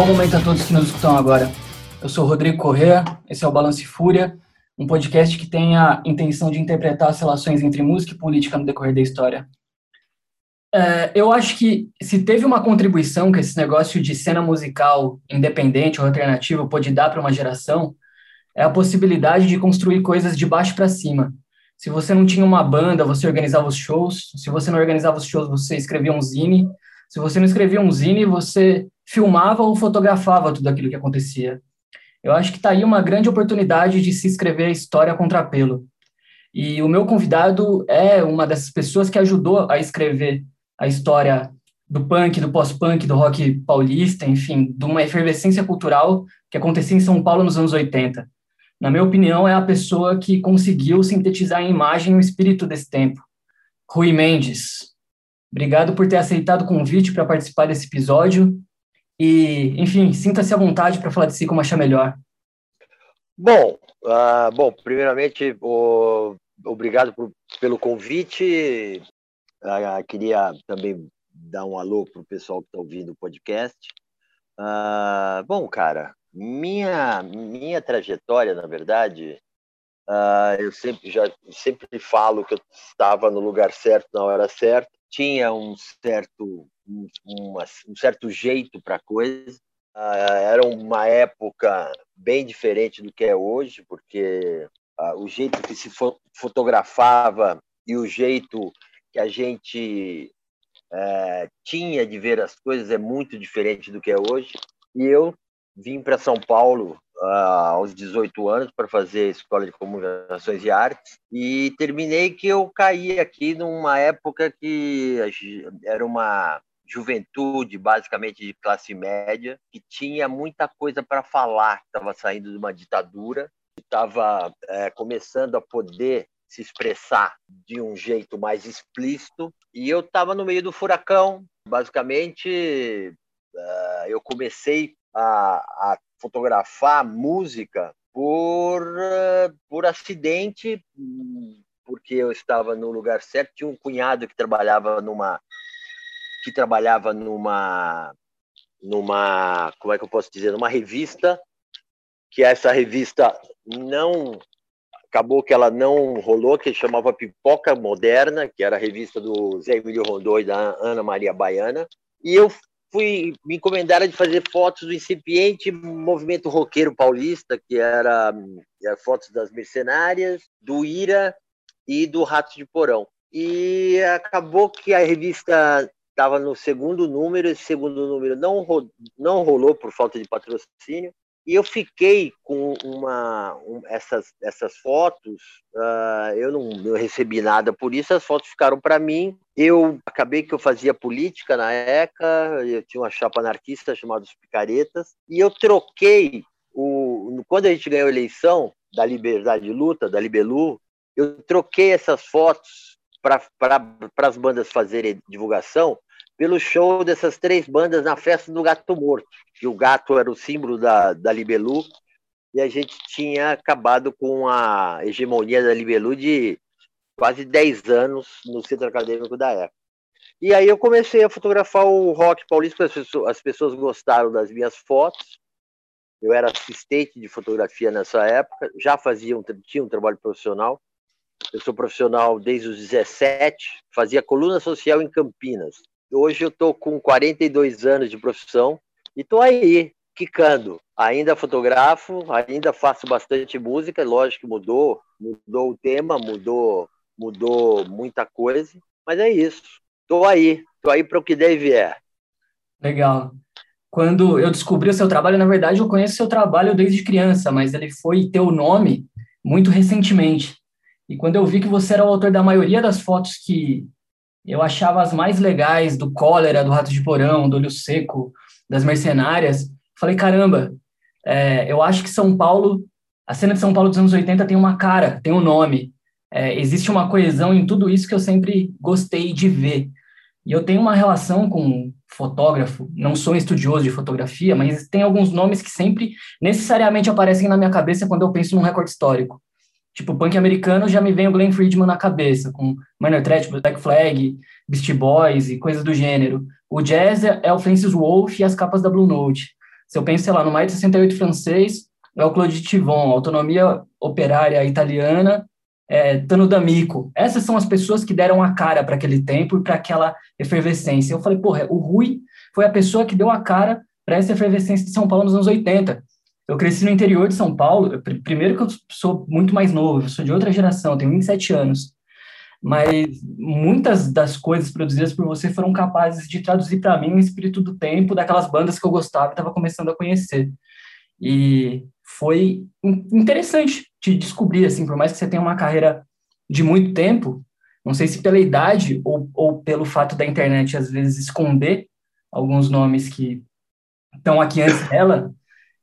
bom momento a todos que nos escutam agora. Eu sou Rodrigo Correa, esse é o Balance Fúria, um podcast que tem a intenção de interpretar as relações entre música e política no decorrer da história. É, eu acho que se teve uma contribuição que esse negócio de cena musical independente ou alternativa pode dar para uma geração, é a possibilidade de construir coisas de baixo para cima. Se você não tinha uma banda, você organizava os shows. Se você não organizava os shows, você escrevia um zine. Se você não escrevia um zine, você filmava ou fotografava tudo aquilo que acontecia. Eu acho que está aí uma grande oportunidade de se escrever a história contra pelo. E o meu convidado é uma dessas pessoas que ajudou a escrever a história do punk, do pós-punk, do rock paulista, enfim, de uma efervescência cultural que acontecia em São Paulo nos anos 80 na minha opinião, é a pessoa que conseguiu sintetizar em imagem o espírito desse tempo. Rui Mendes, obrigado por ter aceitado o convite para participar desse episódio. E, enfim, sinta-se à vontade para falar de si como achar melhor. Bom, uh, bom primeiramente, o, obrigado por, pelo convite. Uh, queria também dar um alô para o pessoal que está ouvindo o podcast. Uh, bom, cara, minha, minha trajetória, na verdade, uh, eu sempre já sempre falo que eu estava no lugar certo na hora certa. Tinha um certo um, uma, um certo jeito para coisa. Uh, era uma época bem diferente do que é hoje, porque uh, o jeito que se fo fotografava e o jeito que a gente uh, tinha de ver as coisas é muito diferente do que é hoje. E eu vim para São Paulo uh, aos 18 anos para fazer escola de comunicações e artes e terminei que eu caí aqui numa época que era uma juventude basicamente de classe média que tinha muita coisa para falar estava saindo de uma ditadura estava é, começando a poder se expressar de um jeito mais explícito e eu estava no meio do furacão basicamente uh, eu comecei a, a fotografar música por, por acidente, porque eu estava no lugar certo. Tinha um cunhado que trabalhava numa que trabalhava numa numa como é que eu posso dizer numa revista que essa revista não acabou que ela não rolou que chamava Pipoca Moderna que era a revista do Zé Emílio Rondô e da Ana Maria Baiana e eu fui me encomendaram de fazer fotos do incipiente movimento roqueiro paulista, que era, era fotos das mercenárias, do Ira e do Rato de Porão. E acabou que a revista estava no segundo número, esse segundo número não, não rolou por falta de patrocínio, e eu fiquei com uma, um, essas, essas fotos, uh, eu não recebi nada por isso, as fotos ficaram para mim. Eu acabei que eu fazia política na ECA, eu tinha uma chapa anarquista chamada Os Picaretas, e eu troquei, o, quando a gente ganhou a eleição da Liberdade de Luta, da Libelu, eu troquei essas fotos para as bandas fazerem divulgação pelo show dessas três bandas na festa do Gato Morto, que o gato era o símbolo da, da Libelu, e a gente tinha acabado com a hegemonia da Libelu de quase 10 anos no centro acadêmico da época. E aí eu comecei a fotografar o rock paulista, as pessoas, as pessoas gostaram das minhas fotos, eu era assistente de fotografia nessa época, já fazia um, tinha um trabalho profissional, eu sou profissional desde os 17, fazia coluna social em Campinas, Hoje eu estou com 42 anos de profissão e estou aí, quicando. Ainda fotografo, ainda faço bastante música, lógico que mudou, mudou o tema, mudou, mudou muita coisa, mas é isso. Estou aí, estou aí para o que deve é. Legal. Quando eu descobri o seu trabalho, na verdade, eu conheço o seu trabalho desde criança, mas ele foi ter o nome muito recentemente. E quando eu vi que você era o autor da maioria das fotos que eu achava as mais legais do Cólera, do Rato de Porão, do Olho Seco, das Mercenárias. Falei, caramba, é, eu acho que São Paulo, a cena de São Paulo dos anos 80 tem uma cara, tem um nome. É, existe uma coesão em tudo isso que eu sempre gostei de ver. E eu tenho uma relação com fotógrafo, não sou estudioso de fotografia, mas tem alguns nomes que sempre necessariamente aparecem na minha cabeça quando eu penso num recorde histórico. Tipo, punk americano já me vem o Glenn Friedman na cabeça, com Minor Threat, Black Flag, Beastie Boys e coisas do gênero. O jazz é, é o Francis Wolff e as capas da Blue Note. Se eu penso, sei lá, no Maio de 68 francês, é o Claude Tivon, Autonomia Operária Italiana, é, Tano D'Amico. Essas são as pessoas que deram a cara para aquele tempo e para aquela efervescência. Eu falei, porra, o Rui foi a pessoa que deu a cara para essa efervescência de São Paulo nos anos 80. Eu cresci no interior de São Paulo, primeiro que eu sou muito mais novo, eu sou de outra geração, tenho 27 anos, mas muitas das coisas produzidas por você foram capazes de traduzir para mim o espírito do tempo daquelas bandas que eu gostava e estava começando a conhecer. E foi interessante te descobrir, assim, por mais que você tenha uma carreira de muito tempo, não sei se pela idade ou, ou pelo fato da internet às vezes esconder alguns nomes que estão aqui antes dela,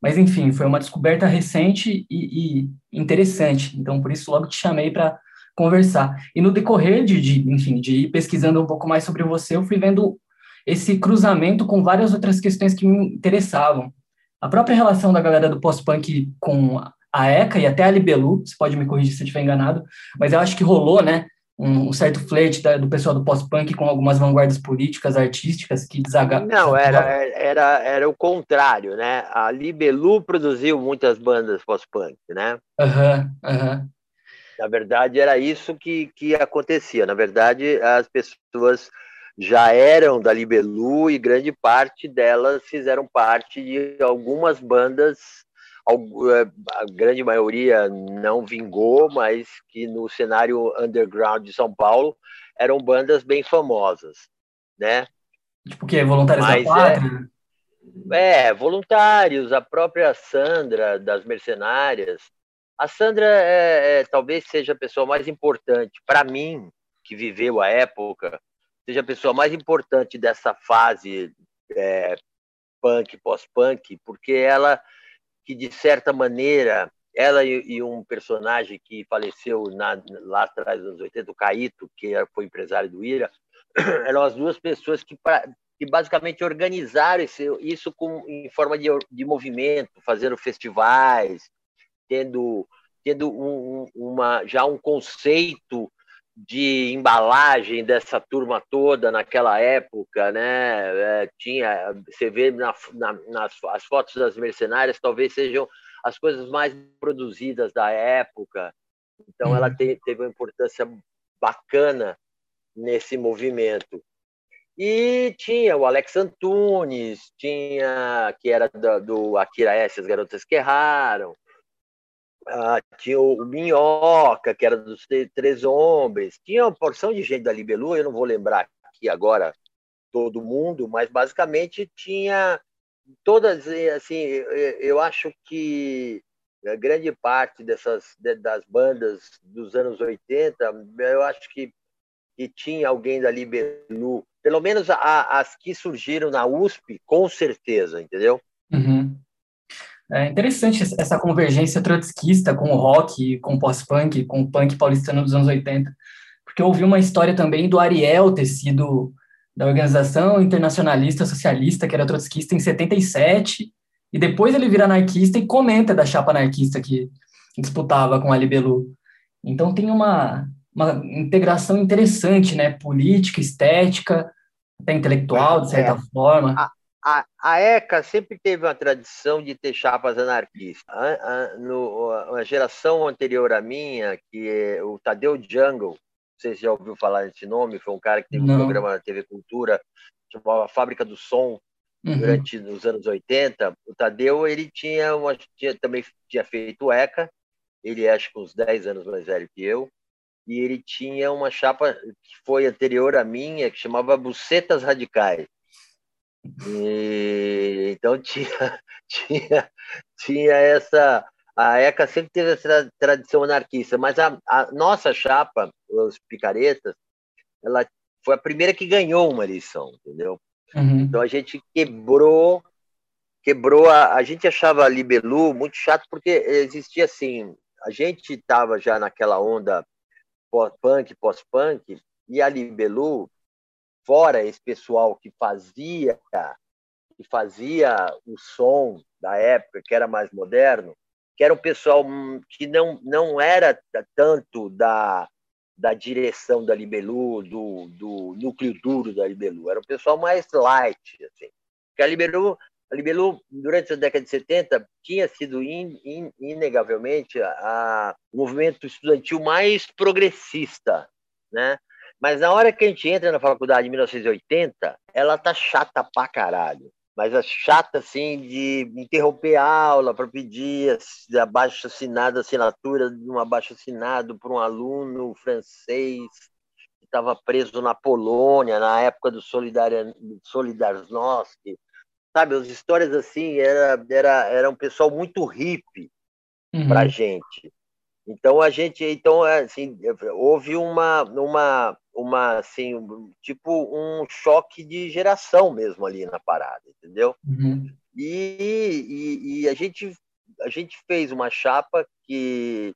mas, enfim, foi uma descoberta recente e, e interessante. Então, por isso, logo te chamei para conversar. E no decorrer de, de, enfim, de ir pesquisando um pouco mais sobre você, eu fui vendo esse cruzamento com várias outras questões que me interessavam. A própria relação da galera do pós-punk com a ECA e até a Libelu, você pode me corrigir se eu estiver enganado, mas eu acho que rolou, né, um, certo flerte da, do pessoal do pós-punk com algumas vanguardas políticas, artísticas que desagaram. Não, era, era, era o contrário, né? A Libelu produziu muitas bandas pós-punk, né? Aham, uhum, aham. Uhum. Na verdade, era isso que, que acontecia. Na verdade, as pessoas já eram da Libelu e grande parte delas fizeram parte de algumas bandas a grande maioria não vingou, mas que no cenário underground de São Paulo eram bandas bem famosas, né? Tipo o quê? Voluntários mas da Pátria? É, é, voluntários, a própria Sandra das Mercenárias. A Sandra é, é talvez seja a pessoa mais importante, para mim, que viveu a época, seja a pessoa mais importante dessa fase é, punk, pós-punk, porque ela que, de certa maneira, ela e, e um personagem que faleceu na, lá atrás, anos 80, o Caíto, que foi empresário do Ira, eram as duas pessoas que, que basicamente organizaram isso, isso com, em forma de, de movimento, fazendo festivais, tendo, tendo um, uma, já um conceito de embalagem dessa turma toda naquela época, né? É, tinha, você vê na, na, nas as fotos das mercenárias, talvez sejam as coisas mais produzidas da época. Então, ela uhum. te, teve uma importância bacana nesse movimento. E tinha o Alex Antunes, tinha que era do, do Akira S, as garotas que erraram, ah, tinha o Minhoca, que era dos Três Homens, tinha uma porção de gente da Libelu, eu não vou lembrar aqui agora todo mundo, mas basicamente tinha todas, assim, eu acho que grande parte dessas das bandas dos anos 80, eu acho que, que tinha alguém da Libelu, pelo menos a, as que surgiram na USP, com certeza, entendeu? Uhum. É interessante essa convergência trotskista com o rock, com o pós-punk, com o punk paulistano dos anos 80, porque eu ouvi uma história também do Ariel ter sido da Organização Internacionalista Socialista, que era trotskista em 77, e depois ele vira anarquista e comenta da chapa anarquista que disputava com a Libelu. Então tem uma, uma integração interessante, né, política, estética, até intelectual, de certa é. forma a, a ECA sempre teve uma tradição de ter chapas anarquistas. A, a, no, a geração anterior à minha, que é o Tadeu Jungle, não sei se já ouviu falar desse nome, foi um cara que teve não. um programa na TV Cultura, chamava Fábrica do Som, uhum. durante os anos 80. O Tadeu, ele tinha, uma, tinha também tinha feito ECA, ele é acho que uns 10 anos mais velho que eu, e ele tinha uma chapa que foi anterior à minha, que chamava Bucetas Radicais e, então tinha, tinha, tinha essa. A ECA sempre teve essa tradição anarquista, mas a, a nossa chapa, os picaretas, ela foi a primeira que ganhou uma eleição, entendeu? Uhum. Então a gente quebrou, quebrou a, a gente achava a Libelu muito chato porque existia assim, a gente estava já naquela onda pós-punk, pós-punk, e a Libelu fora esse pessoal que fazia que fazia o som da época, que era mais moderno, que era um pessoal que não, não era tanto da, da direção da Libelu, do, do núcleo duro da Libelu, era um pessoal mais light. Assim. Porque a Libelu A Libelu, durante a década de 70, tinha sido in, in, inegavelmente a, a, o movimento estudantil mais progressista, né? Mas na hora que a gente entra na faculdade em 1980, ela tá chata pra caralho. Mas é chata, assim, de interromper a aula para pedir abaixo assinado, assinatura de um abaixo assinado por um aluno francês que estava preso na Polônia, na época do Solidarnosc. Sabe, as histórias assim, era, era, era um pessoal muito hippie uhum. para gente. Então a gente, então assim, houve uma, uma, uma assim, tipo um choque de geração mesmo ali na parada, entendeu? Uhum. E, e, e, a gente a gente fez uma chapa que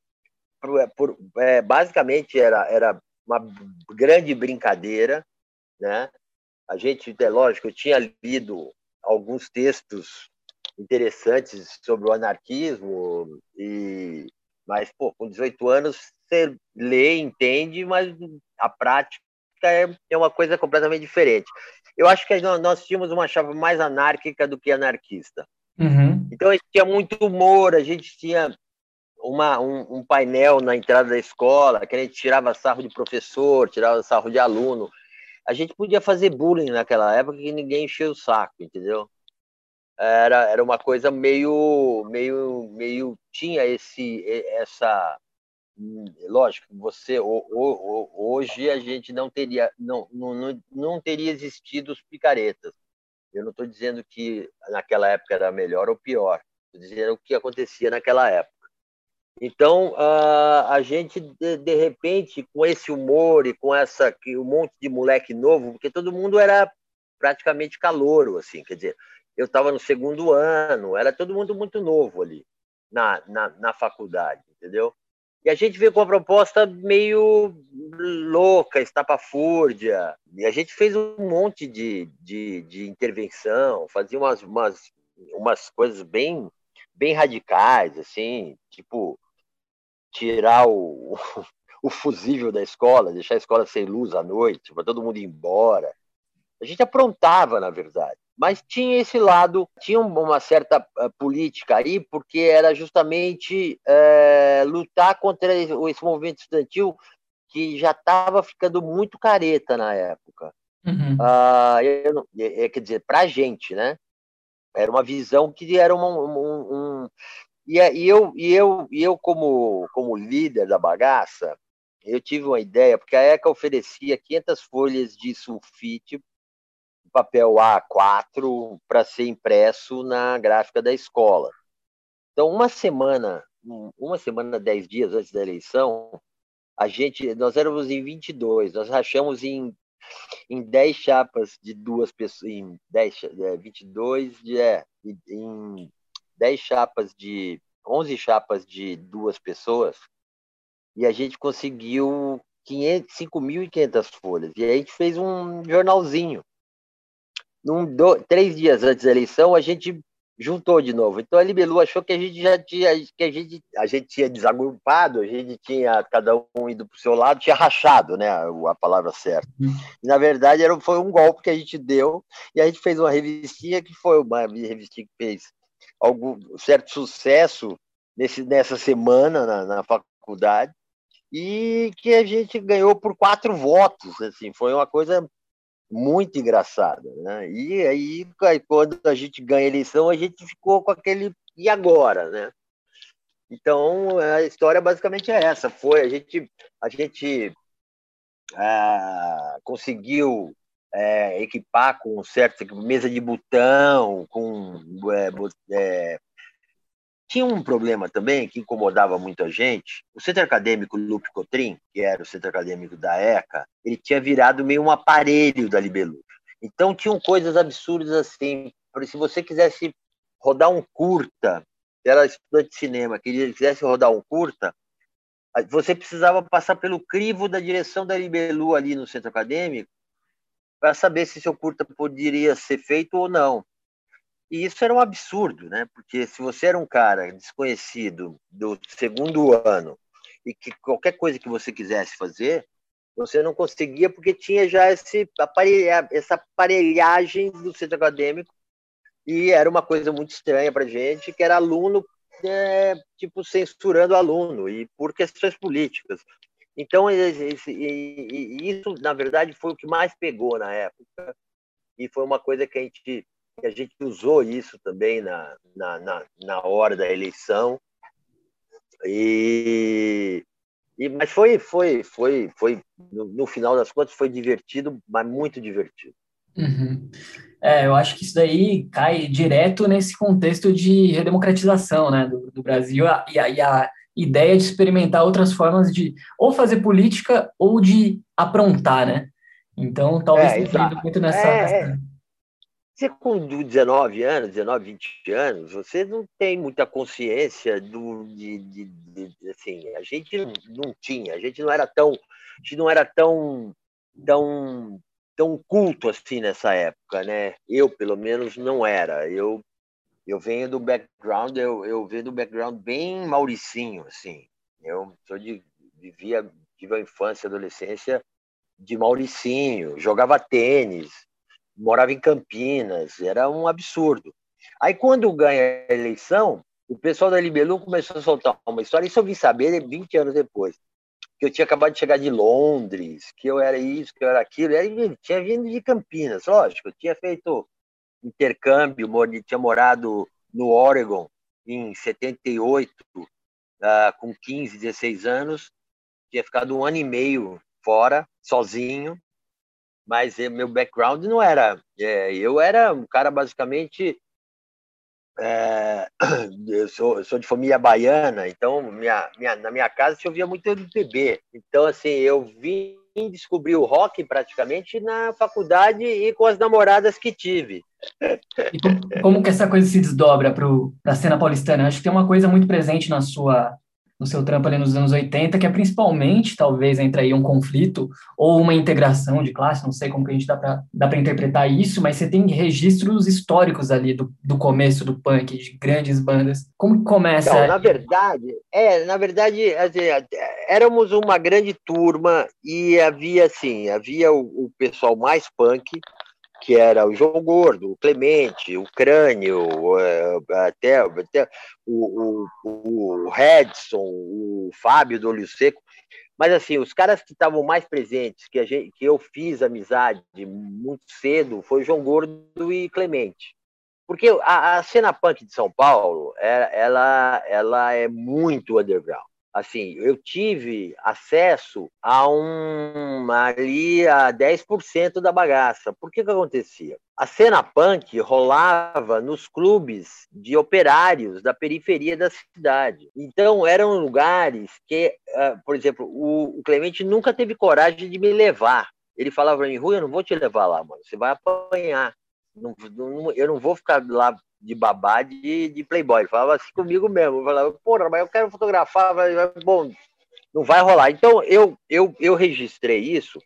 por, por, é, basicamente era era uma grande brincadeira, né? A gente, é lógico, eu tinha lido alguns textos interessantes sobre o anarquismo e mas, pô, com 18 anos, você lê, entende, mas a prática é, é uma coisa completamente diferente. Eu acho que nós tínhamos uma chave mais anárquica do que anarquista. Uhum. Então, a gente tinha muito humor, a gente tinha uma, um, um, painel na entrada da escola, que a gente tirava sarro de professor, tirava sarro de aluno. A gente podia fazer bullying naquela época que ninguém enchia o saco, entendeu? Era, era uma coisa meio, meio, meio tinha esse, essa, lógico, você hoje a gente não teria, não, não, não teria existido os picaretas. Eu não estou dizendo que naquela época era melhor ou pior, estou dizendo o que acontecia naquela época. Então, a gente, de, repente, com esse humor e com essa um monte de moleque novo, porque todo mundo era praticamente calouro, assim, quer dizer, eu estava no segundo ano, era todo mundo muito novo ali na, na, na faculdade, entendeu? E a gente veio com uma proposta meio louca, estapafúrdia. E a gente fez um monte de, de, de intervenção, fazia umas, umas, umas coisas bem, bem radicais, assim, tipo tirar o, o fusível da escola, deixar a escola sem luz à noite, para todo mundo ir embora. A gente aprontava, na verdade. Mas tinha esse lado, tinha uma certa uh, política aí, porque era justamente uh, lutar contra esse movimento estudantil que já estava ficando muito careta na época. Uhum. Uh, eu, é, quer dizer, para a gente, né? Era uma visão que era uma, um, um e, e, eu, e eu, e eu como, como líder da bagaça, eu tive uma ideia, porque a ECA oferecia 500 folhas de sulfite papel A4 para ser impresso na gráfica da escola. Então, uma semana, uma semana, dez dias antes da eleição, a gente, nós éramos em 22, nós rachamos em, em 10 chapas de duas pessoas, em 10, é, 22, de, é, em 10 chapas de, 11 chapas de duas pessoas, e a gente conseguiu 5.500 folhas. E aí a gente fez um jornalzinho num, do, três dias antes da eleição, a gente juntou de novo. Então a Libelu achou que a gente já tinha, que a gente, a gente tinha desagrupado, a gente tinha cada um indo para o seu lado, tinha rachado, né, a palavra certa. Uhum. E, na verdade era, foi um golpe que a gente deu e a gente fez uma revistinha que foi uma revistinha que fez algum certo sucesso nesse, nessa semana na, na faculdade e que a gente ganhou por quatro votos, assim, foi uma coisa muito engraçada. Né? E aí, quando a gente ganha a eleição, a gente ficou com aquele e agora, né? Então, a história basicamente é essa. Foi a gente, a gente ah, conseguiu é, equipar com certa mesa de botão, com é, é, tinha um problema também que incomodava muita gente. O centro acadêmico Lupe Cotrim, que era o centro acadêmico da ECA, ele tinha virado meio um aparelho da Libelu. Então tinham coisas absurdas assim. Se você quisesse rodar um curta, era estudante de cinema, quisesse rodar um curta, você precisava passar pelo crivo da direção da Libelu ali no centro acadêmico para saber se seu curta poderia ser feito ou não. E isso era um absurdo, né? Porque se você era um cara desconhecido do segundo ano e que qualquer coisa que você quisesse fazer, você não conseguia porque tinha já esse aparelha, essa aparelhagem do centro acadêmico E era uma coisa muito estranha para gente, que era aluno, é, tipo, censurando aluno, e por questões políticas. Então, esse, isso, na verdade, foi o que mais pegou na época, e foi uma coisa que a gente, que a gente usou isso também na, na, na, na hora da eleição. E, e, mas foi, foi, foi, foi no, no, final das contas, foi divertido, mas muito divertido. Uhum. É, eu acho que isso daí cai direto nesse contexto de redemocratização né, do, do Brasil e a, e a, ideia de experimentar outras formas de ou fazer política ou de aprontar, né? Então, talvez é, tenha muito nessa, é, nessa... Você com 19 anos, 19, 20 anos, você não tem muita consciência do de, de, de, assim, a gente não tinha, a gente não era tão, a gente não era tão tão tão culto assim nessa época, né? Eu, pelo menos, não era. Eu eu venho do background, eu, eu venho do background bem mauricinho, assim. Eu sou de vivia tive a infância, adolescência de Mauricinho, jogava tênis, morava em Campinas, era um absurdo. Aí quando ganha a eleição, o pessoal da Libelu começou a soltar uma história, isso eu vim saber 20 anos depois que eu tinha acabado de chegar de Londres, que eu era isso, que eu era aquilo. Eu tinha vindo de Campinas, lógico. Eu tinha feito intercâmbio, tinha morado no Oregon em 78, uh, ah, com 15, 16 anos. Tinha ficado um ano e meio fora, sozinho. Mas meu background não era. É, eu era um cara basicamente é, eu, sou, eu sou de família baiana, então minha, minha, na minha casa se ouvia muito MPB. Então, assim, eu vim descobrir o rock praticamente na faculdade e com as namoradas que tive. E como, como que essa coisa se desdobra para a cena paulistana? Acho que tem uma coisa muito presente na sua no seu trampo ali nos anos 80, que é principalmente, talvez, entre aí um conflito ou uma integração de classe, não sei como que a gente dá para interpretar isso, mas você tem registros históricos ali do, do começo do punk, de grandes bandas. Como que começa? Então, na verdade, é, na verdade, assim, éramos uma grande turma e havia, assim, havia o, o pessoal mais punk, que era o João Gordo, o Clemente, o Crânio, é, até, até o, o, o Redson, o Fábio do Olho Seco. Mas, assim, os caras que estavam mais presentes, que, a gente, que eu fiz amizade muito cedo, foi João Gordo e Clemente. Porque a, a cena punk de São Paulo, ela, ela, ela é muito underground assim, eu tive acesso a um ali a 10% da bagaça. Por que que acontecia? A cena punk rolava nos clubes de operários da periferia da cidade. Então eram lugares que, uh, por exemplo, o, Clemente nunca teve coragem de me levar. Ele falava para mim, Rui, eu não vou te levar lá, mano. Você vai apanhar. Eu não vou ficar lá de babá de, de playboy. Falava assim comigo mesmo. Falava, porra, mas eu quero fotografar. Bom, não vai rolar. Então, eu, eu, eu registrei isso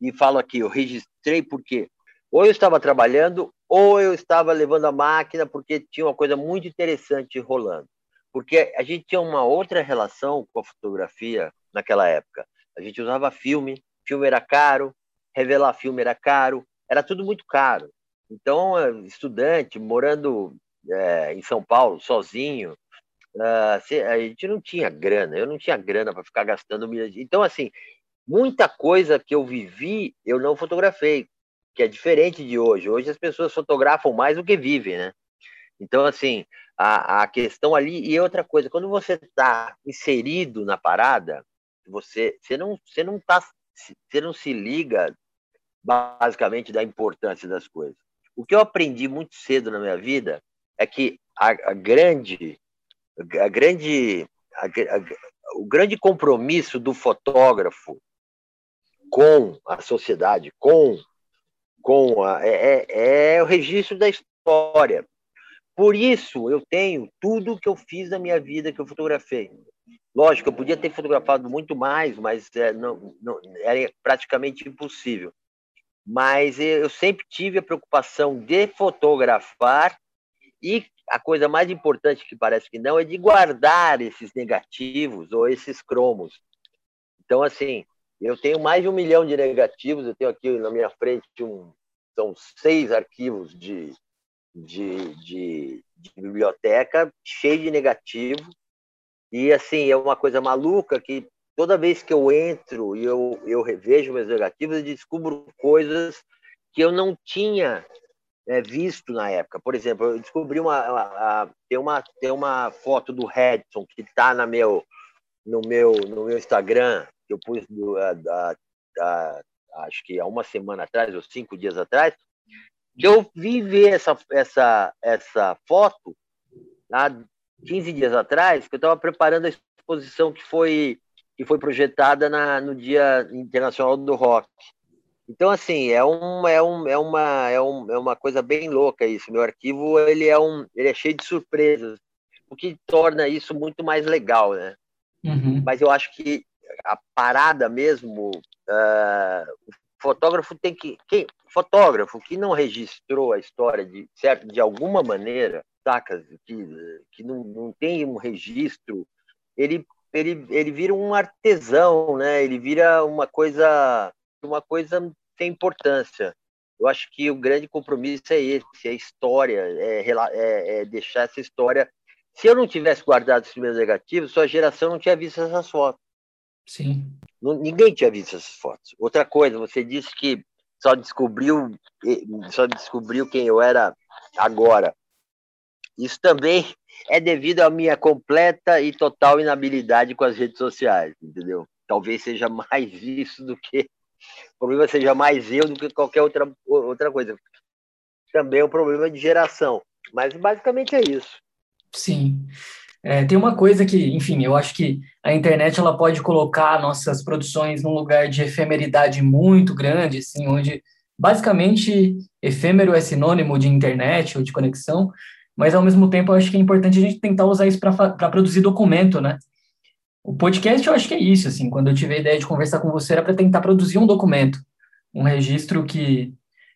e falo aqui, eu registrei porque ou eu estava trabalhando ou eu estava levando a máquina porque tinha uma coisa muito interessante rolando. Porque a gente tinha uma outra relação com a fotografia naquela época. A gente usava filme, filme era caro, revelar filme era caro, era tudo muito caro. Então, eh, estudante, morando é, em São Paulo, sozinho, uh, a gente não tinha grana, eu não tinha grana para ficar gastando milhões. Então, assim, muita coisa que eu vivi, eu não fotografei, que é diferente de hoje. Hoje as pessoas fotografam mais do que vivem, né? Então, assim, a, a questão ali. E outra coisa, quando você está inserido na parada, você, você, não, você, não tá, você não se liga basicamente da importância das coisas. O que eu aprendi muito cedo na minha vida é que a, a grande, a grande, a, o grande compromisso do fotógrafo com a sociedade, com, com a, é, é, é o registro da história. Por isso eu tenho tudo que eu fiz na minha vida que eu fotografei. Lógico, eu podia ter fotografado muito mais, mas é, não, não, era praticamente impossível mas eu sempre tive a preocupação de fotografar e a coisa mais importante que parece que não é de guardar esses negativos ou esses cromos. Então, assim, eu tenho mais de um milhão de negativos, eu tenho aqui na minha frente um, são seis arquivos de, de, de, de biblioteca, cheio de negativo. E assim, é uma coisa maluca que toda vez que eu entro e eu, eu revejo meus negativos, eu descubro coisas que eu não tinha é, visto na época. Por exemplo, eu descobri uma, tem uma tem uma foto do Redson que está na meu no meu no meu Instagram que eu pus do, a, acho que há uma semana atrás ou cinco dias atrás que eu vi ver essa essa essa foto há 15 dias atrás que eu estava preparando a exposição que foi que foi projetada na, no Dia Internacional do Rock então, assim, é, um, é, um, é, uma, é, um, é uma coisa bem louca isso. Meu arquivo ele é, um, ele é cheio de surpresas, o que torna isso muito mais legal, né? Uhum. Mas eu acho que a parada mesmo, uh, o fotógrafo tem que... Quem, fotógrafo que não registrou a história de, certo, de alguma maneira, saca? Que, que não, não tem um registro, ele, ele, ele vira um artesão, né? Ele vira uma coisa uma coisa tem importância. Eu acho que o grande compromisso é esse, é história, é, é, é deixar essa história. Se eu não tivesse guardado os meus negativos, sua geração não tinha visto essas fotos. Sim. ninguém tinha visto essas fotos. Outra coisa, você disse que só descobriu, só descobriu quem eu era agora. Isso também é devido à minha completa e total inabilidade com as redes sociais, entendeu? Talvez seja mais isso do que o problema seja mais eu do que qualquer outra, outra coisa. Também é um problema de geração. Mas basicamente é isso. Sim. É, tem uma coisa que, enfim, eu acho que a internet ela pode colocar nossas produções num lugar de efemeridade muito grande, assim, onde basicamente efêmero é sinônimo de internet ou de conexão, mas ao mesmo tempo eu acho que é importante a gente tentar usar isso para produzir documento, né? O podcast eu acho que é isso, assim, quando eu tive a ideia de conversar com você era para tentar produzir um documento, um registro que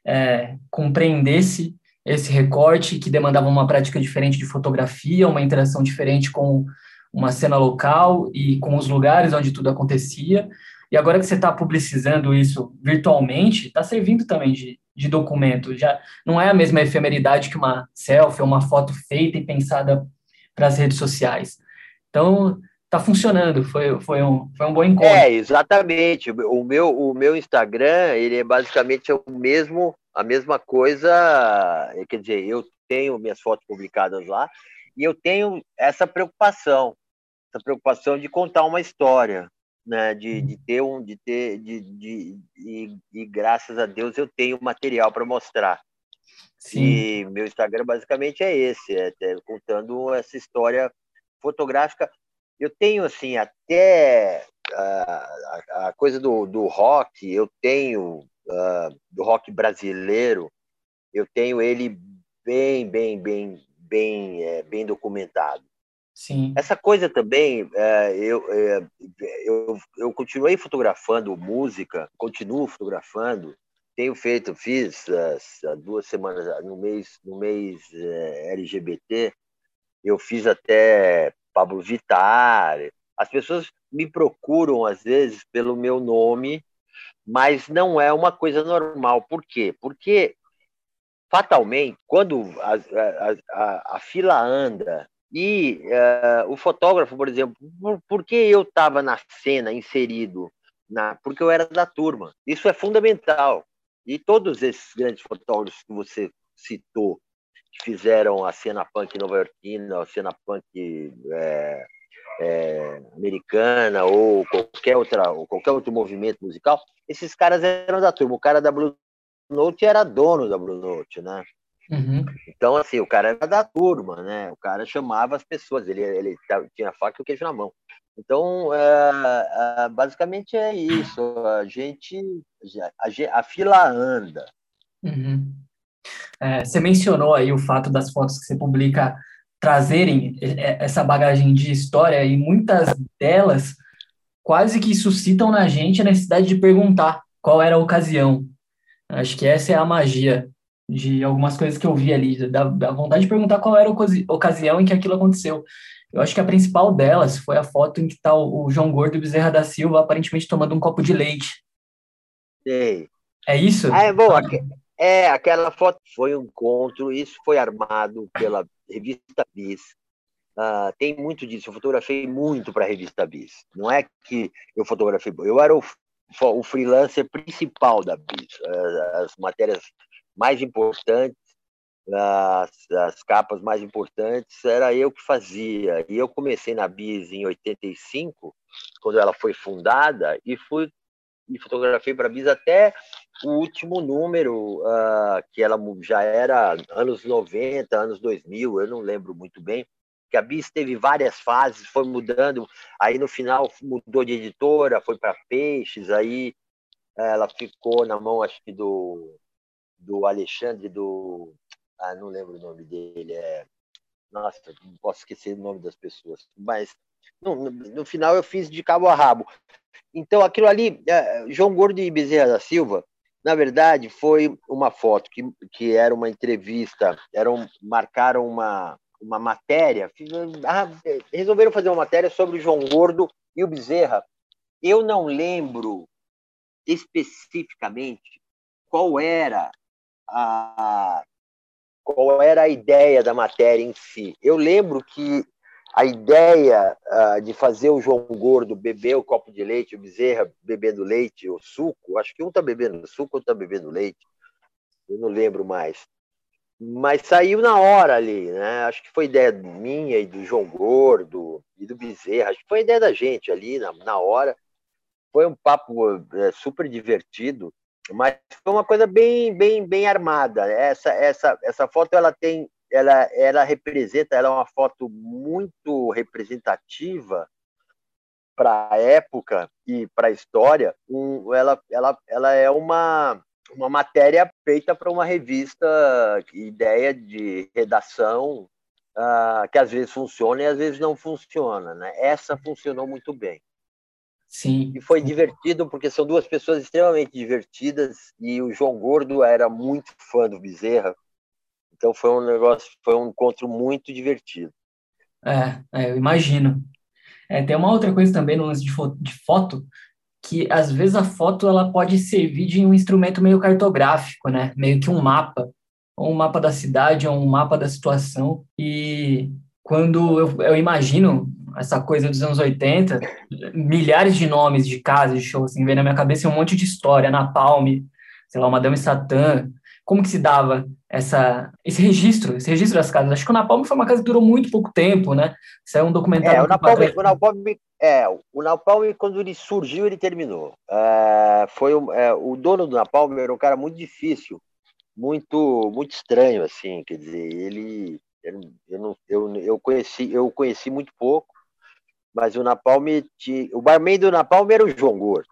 é, compreendesse esse recorte, que demandava uma prática diferente de fotografia, uma interação diferente com uma cena local e com os lugares onde tudo acontecia. E agora que você está publicizando isso virtualmente, está servindo também de, de documento. Já não é a mesma efemeridade que uma selfie uma foto feita e pensada para as redes sociais. Então, tá funcionando. Foi, foi, um, foi um bom encontro. É, exatamente. O meu, o meu Instagram, ele é basicamente o mesmo, a mesma coisa. Quer dizer, eu tenho minhas fotos publicadas lá e eu tenho essa preocupação, essa preocupação de contar uma história, né? De, de ter um, de ter, de, de, de, e graças a Deus eu tenho material para mostrar. Sim. E meu Instagram basicamente é esse, é, é contando essa história fotográfica eu tenho assim até a, a coisa do, do rock, eu tenho uh, do rock brasileiro, eu tenho ele bem, bem, bem, bem, é, bem documentado. Sim. Essa coisa também, é, eu, é, eu, eu continuei fotografando música, continuo fotografando, tenho feito, fiz há duas semanas no mês, no mês é, LGBT, eu fiz até Pablo Vittar. As pessoas me procuram, às vezes, pelo meu nome, mas não é uma coisa normal. Por quê? Porque, fatalmente, quando a, a, a, a fila anda e uh, o fotógrafo, por exemplo, por, por que eu estava na cena inserido? Na, porque eu era da turma. Isso é fundamental. E todos esses grandes fotógrafos que você citou, que fizeram a cena punk nova-iorquina, a cena punk é, é, americana ou qualquer, outra, ou qualquer outro movimento musical, esses caras eram da turma. O cara da Blue Note era dono da Blue Note, né? Uhum. Então, assim, o cara era da turma, né? O cara chamava as pessoas, ele, ele tinha a faca e o queijo na mão. Então, é, é, basicamente é isso. A gente, a, a fila anda. Uhum. É, você mencionou aí o fato das fotos que você publica trazerem essa bagagem de história e muitas delas quase que suscitam na gente a necessidade de perguntar qual era a ocasião. Acho que essa é a magia de algumas coisas que eu vi ali, da, da vontade de perguntar qual era a ocasião em que aquilo aconteceu. Eu acho que a principal delas foi a foto em que está o João Gordo e Bezerra da Silva aparentemente tomando um copo de leite. Sei. É isso? Ah, é É, aquela foto foi um encontro, isso foi armado pela revista Bis. Uh, tem muito disso, eu fotografei muito para a revista Bis. Não é que eu fotografei, eu era o, o freelancer principal da Bis. Uh, as matérias mais importantes, as, as capas mais importantes, era eu que fazia. E eu comecei na Bis em 85, quando ela foi fundada, e fui e fotografei para a Bis até o último número, uh, que ela já era anos 90, anos 2000, eu não lembro muito bem, que a Bis teve várias fases, foi mudando, aí no final mudou de editora, foi para Peixes, aí ela ficou na mão, acho que do, do Alexandre, do... Ah, não lembro o nome dele, é... Nossa, não posso esquecer o nome das pessoas, mas no, no, final eu fiz de cabo a rabo. Então, aquilo ali, é, João Gordo e Bezerra da Silva, na verdade, foi uma foto que, que era uma entrevista, eram, marcaram uma, uma matéria, ah, resolveram fazer uma matéria sobre o João Gordo e o Bezerra. Eu não lembro especificamente qual era a qual era a ideia da matéria em si. Eu lembro que a ideia uh, de fazer o João Gordo beber o copo de leite, o Bezerra bebendo leite ou suco, acho que um está bebendo suco, outro está bebendo leite, eu não lembro mais. Mas saiu na hora ali, né? Acho que foi ideia minha e do João Gordo e do Bezerra, acho que foi ideia da gente ali na, na hora. Foi um papo é, super divertido, mas foi uma coisa bem, bem, bem armada. Essa, essa, essa foto ela tem ela, ela representa, ela é uma foto muito representativa para a época e para a história. Um, ela, ela, ela é uma, uma matéria feita para uma revista, ideia de redação, uh, que às vezes funciona e às vezes não funciona. Né? Essa funcionou muito bem. Sim. E foi divertido porque são duas pessoas extremamente divertidas e o João Gordo era muito fã do Bezerra então foi um negócio, foi um encontro muito divertido. É, é eu imagino. É, tem uma outra coisa também no lance de, fo de foto, que às vezes a foto ela pode servir de um instrumento meio cartográfico, né? Meio que um mapa, ou um mapa da cidade, ou um mapa da situação. E quando eu, eu imagino essa coisa dos anos 80, milhares de nomes de casas de show, assim, vem na minha cabeça um monte de história, na Palme, sei lá, Madame Satã, como que se dava essa, esse registro, esse registro das casas? Acho que o Napalm foi uma casa que durou muito pouco tempo, né? Isso é um documentário. É, o Napalm, o Napalm, é, o Napalm, quando ele surgiu, ele terminou. É, foi é, o dono do Napalm era um cara muito difícil, muito, muito estranho, assim, quer dizer, ele, eu, eu, eu, eu conheci, eu conheci muito pouco, mas o Napalm, tinha, o barman do Napalm era o João Gordo.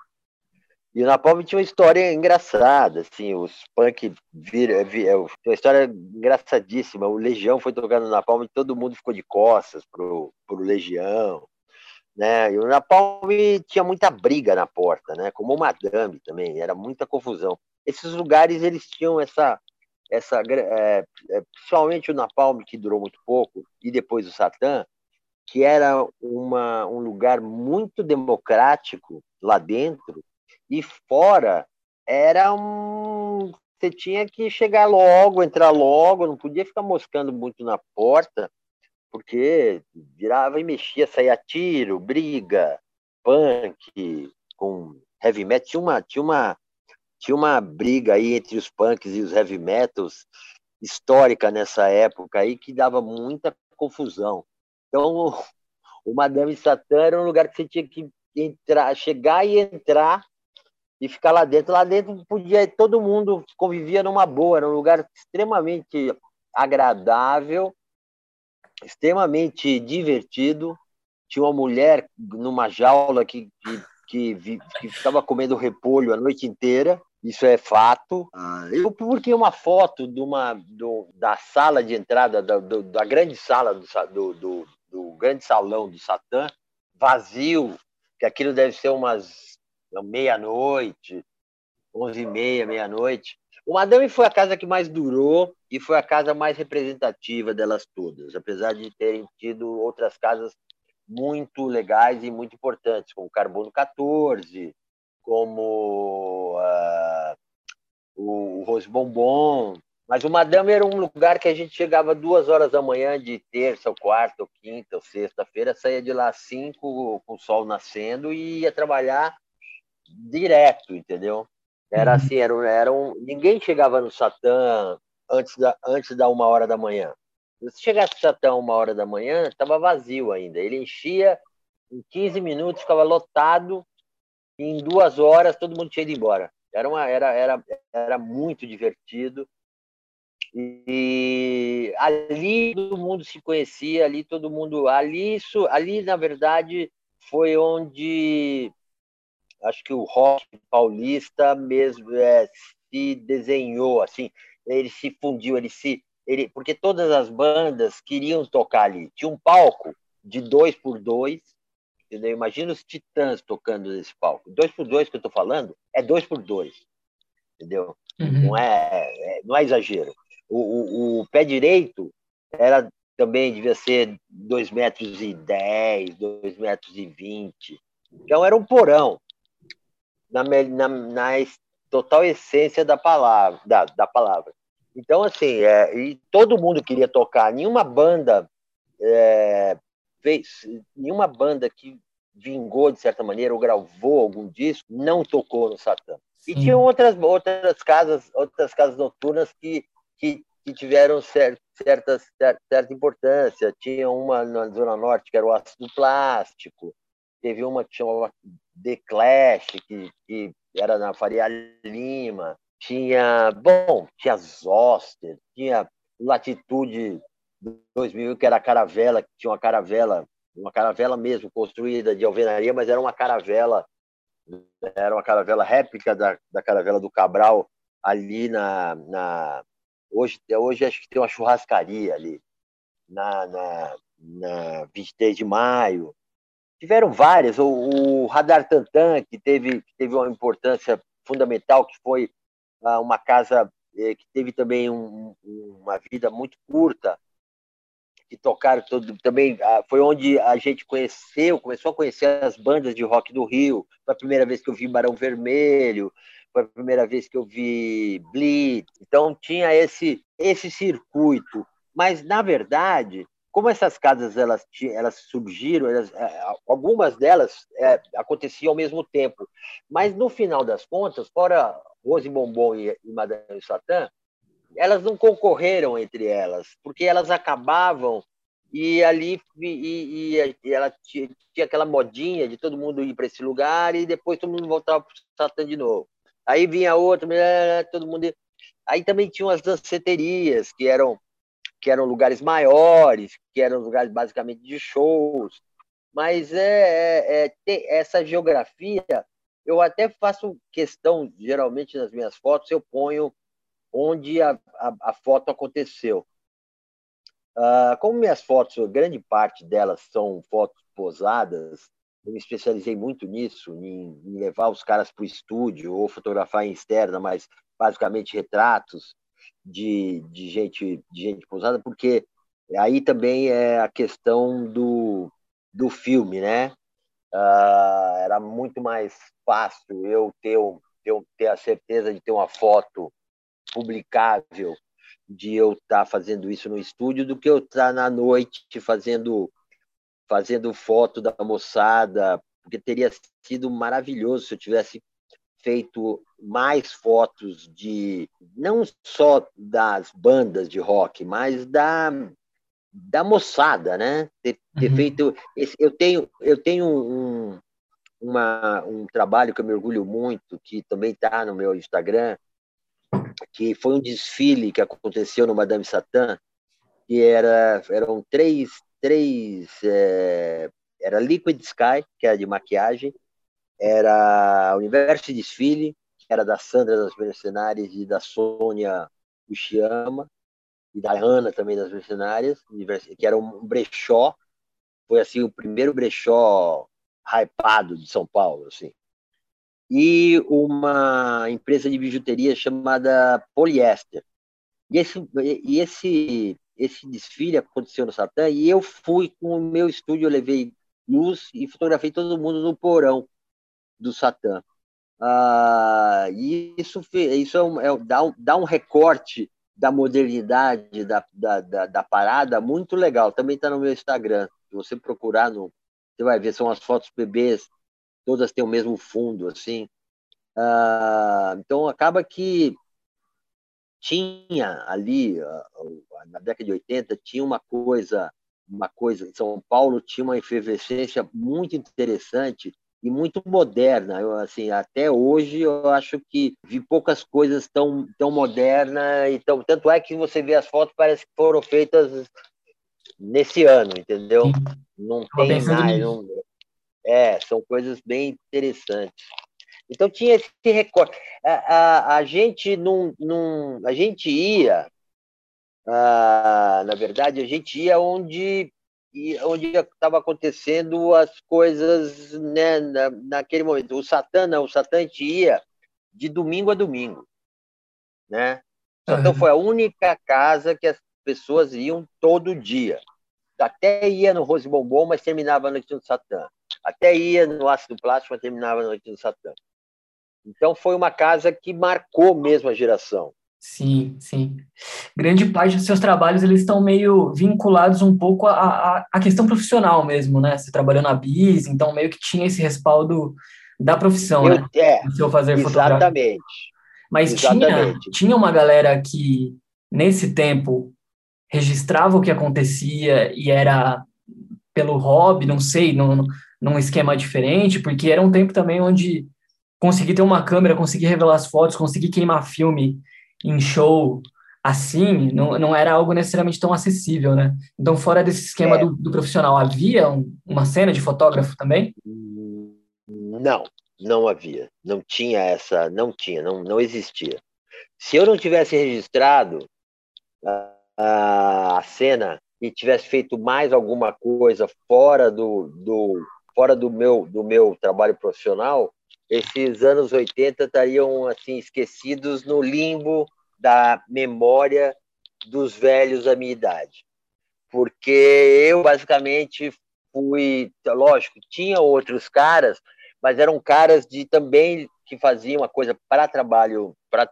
E o Napalm tinha uma história engraçada, assim, os punk viram, é, uma história engraçadíssima. O Legião foi tocando no Napalm e todo mundo ficou de costas pro, pro Legião, né? E o Napalm tinha muita briga na porta, né? Como o Madame também, era muita confusão. Esses lugares eles tinham essa essa é, é, principalmente o Napalm que durou muito pouco e depois o Satã, que era uma, um lugar muito democrático lá dentro e fora era um. Você tinha que chegar logo, entrar logo, não podia ficar moscando muito na porta, porque virava e mexia, saía tiro, briga, punk, com heavy metal. Tinha uma, tinha uma, tinha uma briga aí entre os punks e os heavy metals histórica nessa época aí que dava muita confusão. Então, o Madame Satã era um lugar que você tinha que entrar, chegar e entrar e ficar lá dentro. Lá dentro podia todo mundo convivia numa boa, era um lugar extremamente agradável, extremamente divertido. Tinha uma mulher numa jaula que, que, que, que ficava comendo repolho a noite inteira. Isso é fato. Ah, eu publiquei uma foto de uma, do, da sala de entrada, da, do, da grande sala do, do, do, grande salão do Satã, vazio, que aquilo deve ser umas meia-noite, onze e meia, meia-noite. O Madame foi a casa que mais durou e foi a casa mais representativa delas todas, apesar de terem tido outras casas muito legais e muito importantes, como Carbono 14, como uh, o, o Rose Bombom. Mas o Madame era um lugar que a gente chegava duas horas da manhã de terça, ou quarta, ou quinta, ou sexta-feira, saía de lá às cinco com o sol nascendo e ia trabalhar direto, entendeu? Era uhum. assim, era, era um, ninguém chegava no Satã antes da, antes da uma hora da manhã. Se chegasse no Satã uma hora da manhã, estava vazio ainda. Ele enchia em 15 minutos, ficava lotado, e em duas horas todo mundo tinha ido embora. Era, uma, era, era, era muito divertido. E ali todo mundo se conhecia, ali todo mundo. Ali, isso, ali na verdade, foi onde acho que o rock paulista mesmo é, se desenhou, assim, ele se fundiu, ele se. Ele, porque todas as bandas queriam tocar ali. Tinha um palco de dois por dois, entendeu? Imagina os titãs tocando nesse palco. Dois por dois que eu estou falando é dois por dois, entendeu? Uhum. Não, é, é, não é exagero. O, o, o, pé direito era também devia ser dois metros e dez, dois metros e vinte. Então era um porão na, na, na total essência da palavra, da, da palavra. Então, assim, é, e todo mundo queria tocar. Nenhuma banda é, fez, nenhuma banda que vingou de certa maneira ou gravou algum disco não tocou no Satã. E tinha outras outras casas, outras casas noturnas que que, que tiveram cer certa, certa importância. Tinha uma na zona norte que era o ácido plástico. Teve uma que chamava The Clash, que, que era na Faria Lima. Tinha, bom, tinha Zoster, tinha Latitude 2000, que era a caravela, que tinha uma caravela, uma caravela mesmo, construída de alvenaria, mas era uma caravela, era uma caravela réplica da, da caravela do Cabral, ali na, na hoje, hoje acho que tem uma churrascaria ali, na, na, na 23 de maio. Tiveram várias, o, o Radar Tantan, que teve, que teve uma importância fundamental, que foi ah, uma casa eh, que teve também um, uma vida muito curta, que tocaram todo, também ah, foi onde a gente conheceu, começou a conhecer as bandas de rock do Rio. Foi a primeira vez que eu vi Barão Vermelho, foi a primeira vez que eu vi Blitz. Então tinha esse esse circuito, mas na verdade, como essas casas elas elas surgiram, elas, é, algumas delas é, aconteciam ao mesmo tempo, mas no final das contas, fora Rose Bombom e, e Madame Satã, elas não concorreram entre elas, porque elas acabavam e ali e, e, e ela tinha, tinha, aquela modinha de todo mundo ir para esse lugar e depois todo mundo voltava para o Satã de novo. Aí vinha outra, todo mundo. Aí também tinham as danceterias, que eram que eram lugares maiores, que eram lugares basicamente de shows. Mas é, é, é essa geografia, eu até faço questão, geralmente nas minhas fotos, eu ponho onde a, a, a foto aconteceu. Uh, como minhas fotos, grande parte delas são fotos posadas, eu me especializei muito nisso, em, em levar os caras para o estúdio ou fotografar em externa, mas basicamente retratos de, de, gente, de gente posada, porque aí também é a questão do, do filme, né? Uh, era muito mais fácil eu ter, eu ter a certeza de ter uma foto publicável de eu estar tá fazendo isso no estúdio do que eu estar tá na noite fazendo fazendo foto da moçada, porque teria sido maravilhoso se eu tivesse feito mais fotos de não só das bandas de rock, mas da da moçada, né? Ter, ter uhum. feito esse, eu tenho eu tenho um uma, um trabalho que eu me orgulho muito, que também está no meu Instagram, que foi um desfile que aconteceu no Madame Satã, que era, eram três, três é, era Liquid Sky, que era de maquiagem, era Universo de Desfile, que era da Sandra das Mercenárias e da Sônia Uchiyama, e da Ana também das Mercenárias, que era um brechó, foi assim o primeiro brechó hypado de São Paulo, assim e uma empresa de bijuteria chamada Poliéster. E esse, e esse, esse desfile aconteceu no Satã e eu fui com o meu estúdio, eu levei luz e fotografei todo mundo no porão do Satã. Ah, e isso, isso é um, é, dá, um, dá um recorte da modernidade da, da, da, da parada muito legal. Também está no meu Instagram. Se você procurar, no, você vai ver, são as fotos bebês, todas têm o mesmo fundo, assim. Ah, então, acaba que tinha ali, ah, na década de 80, tinha uma coisa, uma coisa, São Paulo tinha uma efervescência muito interessante e muito moderna. Eu, assim, até hoje eu acho que vi poucas coisas tão, tão modernas. Então, tanto é que você vê as fotos, parece que foram feitas nesse ano, entendeu? Não tem mais. Não... É, são coisas bem interessantes. Então tinha esse recorte. A, a, a gente não, não, a gente ia, a, na verdade, a gente ia onde onde estava acontecendo as coisas né, na, naquele momento. O Satã, não, o Satã ia de domingo a domingo, né? Então foi a única casa que as pessoas iam todo dia. Até ia no Rose Bombom, mas terminava a noite do Satã. Até ia no Ácido Plástico, mas terminava a noite do Satã. Então foi uma casa que marcou mesmo a geração. Sim, sim. Grande parte dos seus trabalhos eles estão meio vinculados um pouco à, à, questão profissional mesmo, né? Você trabalhou na BIS, então meio que tinha esse respaldo da profissão, Eu, né? É, no seu fazer exatamente. Mas exatamente. Tinha, tinha uma galera que, nesse tempo, registrava o que acontecia e era pelo hobby, não sei, num, num esquema diferente, porque era um tempo também onde conseguir ter uma câmera, conseguir revelar as fotos, conseguir queimar filme em show assim, não, não era algo necessariamente tão acessível, né? Então, fora desse esquema é. do, do, profissional, havia um, uma cena de fotógrafo também? Não, não havia. Não tinha essa, não tinha, não, não existia. Se eu não tivesse registrado a, a cena e tivesse feito mais alguma coisa fora do, do fora do meu do meu trabalho profissional, esses anos 80 estariam assim esquecidos no limbo da memória dos velhos da minha idade. Porque eu basicamente fui, lógico, tinha outros caras, mas eram caras de também que faziam uma coisa para trabalho, para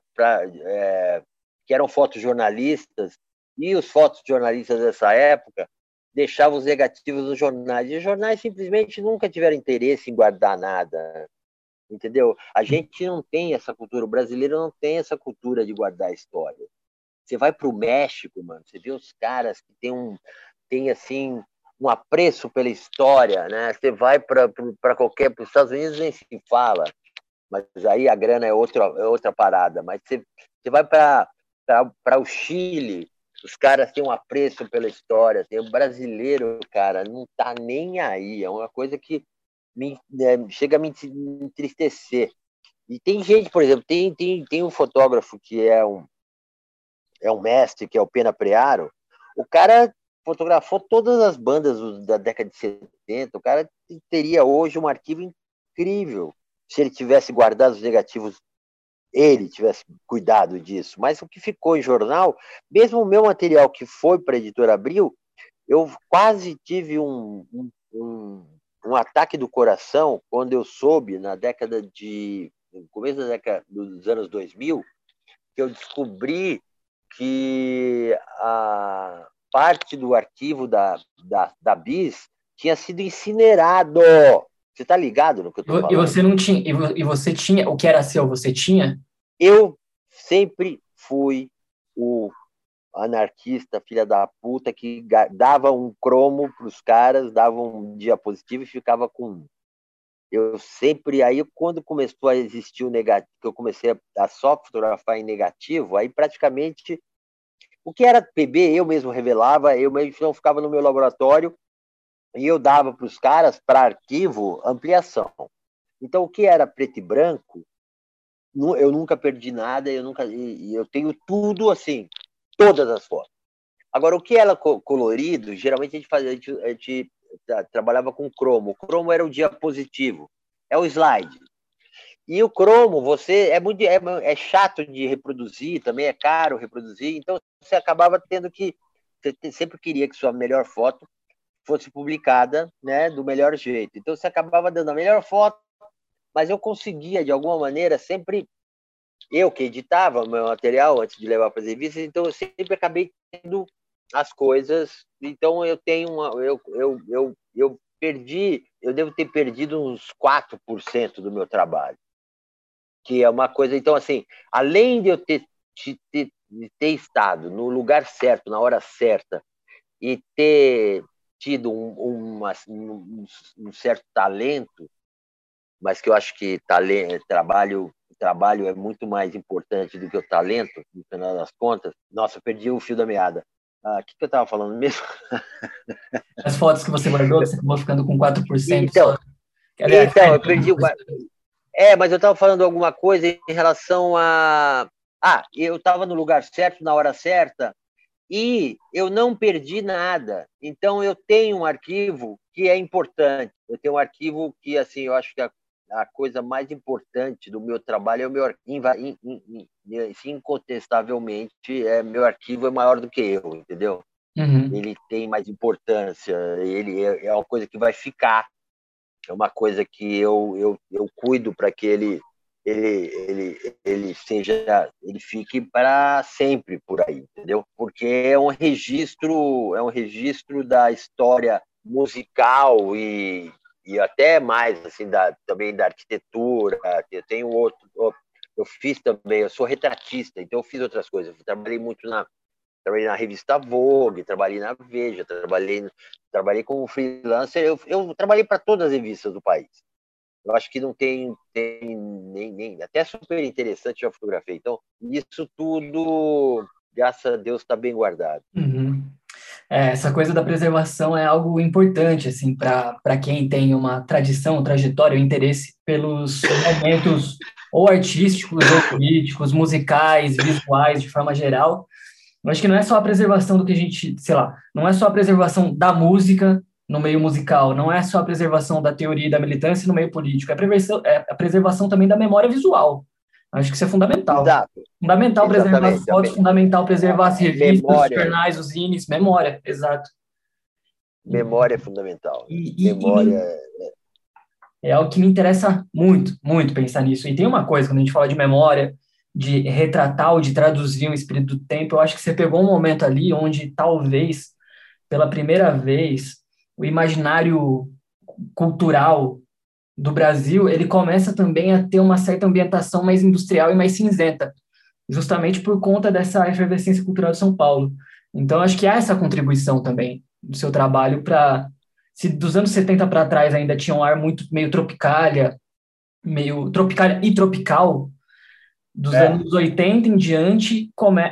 é, que eram fotojornalistas, e os fotojornalistas dessa época deixavam os negativos nos jornais. E os jornais simplesmente nunca tiveram interesse em guardar nada entendeu? A gente não tem essa cultura, o brasileiro não tem essa cultura de guardar história. Você vai para o México, mano, você vê os caras que tem um, tem assim um apreço pela história, né? Você vai para qualquer, para os Estados Unidos nem se fala, mas aí a grana é outra, é outra parada. Mas você, você vai para o Chile, os caras têm um apreço pela história. Tem o brasileiro, cara, não tá nem aí. É uma coisa que me, é, chega a me entristecer. E tem gente, por exemplo, tem, tem, tem um fotógrafo que é um, é um mestre, que é o Pena Prearo. O cara fotografou todas as bandas da década de 70. O cara teria hoje um arquivo incrível se ele tivesse guardado os negativos, ele tivesse cuidado disso. Mas o que ficou em jornal, mesmo o meu material que foi para a editora Abril, eu quase tive um, um, um um ataque do coração quando eu soube, na década de. no começo da década dos anos 2000, que eu descobri que a parte do arquivo da, da, da BIS tinha sido incinerado. Você está ligado no que eu estou falando? E você não tinha. E você tinha. O que era seu, você tinha? Eu sempre fui o anarquista, filha da puta, que dava um cromo para os caras, dava um diapositivo e ficava com um. Eu sempre, aí quando começou a existir o negativo, que eu comecei a só fotografar em negativo, aí praticamente o que era PB eu mesmo revelava, eu mesmo não ficava no meu laboratório e eu dava para os caras para arquivo ampliação. Então o que era preto e branco, eu nunca perdi nada, eu nunca, eu tenho tudo assim, todas as fotos. Agora, o que era colorido, geralmente a gente, fazia, a gente, a gente trabalhava com cromo. O cromo era o diapositivo, é o slide. E o cromo, você é muito é, é, chato de reproduzir, também é caro reproduzir, então você acabava tendo que você sempre queria que sua melhor foto fosse publicada, né, do melhor jeito. Então você acabava dando a melhor foto mas eu conseguia, de alguma maneira, sempre. Eu que editava meu material antes de levar para as revistas, então eu sempre acabei tendo as coisas. Então eu tenho uma. Eu, eu, eu, eu perdi, eu devo ter perdido uns 4% do meu trabalho. Que é uma coisa. Então, assim, além de eu ter, de de ter estado no lugar certo, na hora certa, e ter tido um, um, um certo talento, mas que eu acho que talento, trabalho trabalho é muito mais importante do que o talento, no final das contas. Nossa, eu perdi o fio da meada. Ah, o que, que eu estava falando mesmo? As fotos que você guardou, você acabou ficando com 4%. Então, Aliás, então eu perdi o. É, mas eu estava falando alguma coisa em relação a. Ah, eu estava no lugar certo, na hora certa, e eu não perdi nada. Então, eu tenho um arquivo que é importante. Eu tenho um arquivo que, assim, eu acho que a, a coisa mais importante do meu trabalho é o meu arquivo incontestavelmente, é, meu arquivo é maior do que eu, entendeu? Uhum. Ele tem mais importância, ele é, é uma coisa que vai ficar, é uma coisa que eu, eu, eu cuido para que ele, ele, ele, ele seja, ele fique para sempre por aí, entendeu? Porque é um registro, é um registro da história musical e, e até mais assim da também da arquitetura. Eu tenho outro, eu fiz também, eu sou retratista, então eu fiz outras coisas. Eu trabalhei muito na trabalhei na revista Vogue, trabalhei na Veja, trabalhei trabalhei como freelancer. Eu, eu trabalhei para todas as revistas do país. Eu acho que não tem, tem nem, nem até super interessante já fotografei. Então isso tudo, graças a Deus, está bem guardado. Uhum. É, essa coisa da preservação é algo importante assim para quem tem uma tradição, trajetória, um interesse pelos momentos ou artísticos, ou políticos, musicais, visuais, de forma geral. Eu acho que não é só a preservação do que a gente, sei lá, não é só a preservação da música no meio musical, não é só a preservação da teoria e da militância no meio político, é a preservação, é a preservação também da memória visual. Acho que isso é fundamental. Exato. Fundamental Exatamente, preservar as fotos, fundamental preservar as revistas, memória. os jornais, os zines, memória, exato. Memória é fundamental. E, memória e, é é algo que me interessa muito, muito pensar nisso. E tem uma coisa, quando a gente fala de memória, de retratar ou de traduzir um espírito do tempo, eu acho que você pegou um momento ali onde talvez, pela primeira vez, o imaginário cultural do Brasil, ele começa também a ter uma certa ambientação mais industrial e mais cinzenta, justamente por conta dessa efervescência cultural de São Paulo. Então, acho que há essa contribuição também do seu trabalho para se dos anos 70 para trás ainda tinha um ar muito meio tropicália, meio tropicália e tropical, dos é. anos 80 em diante, come,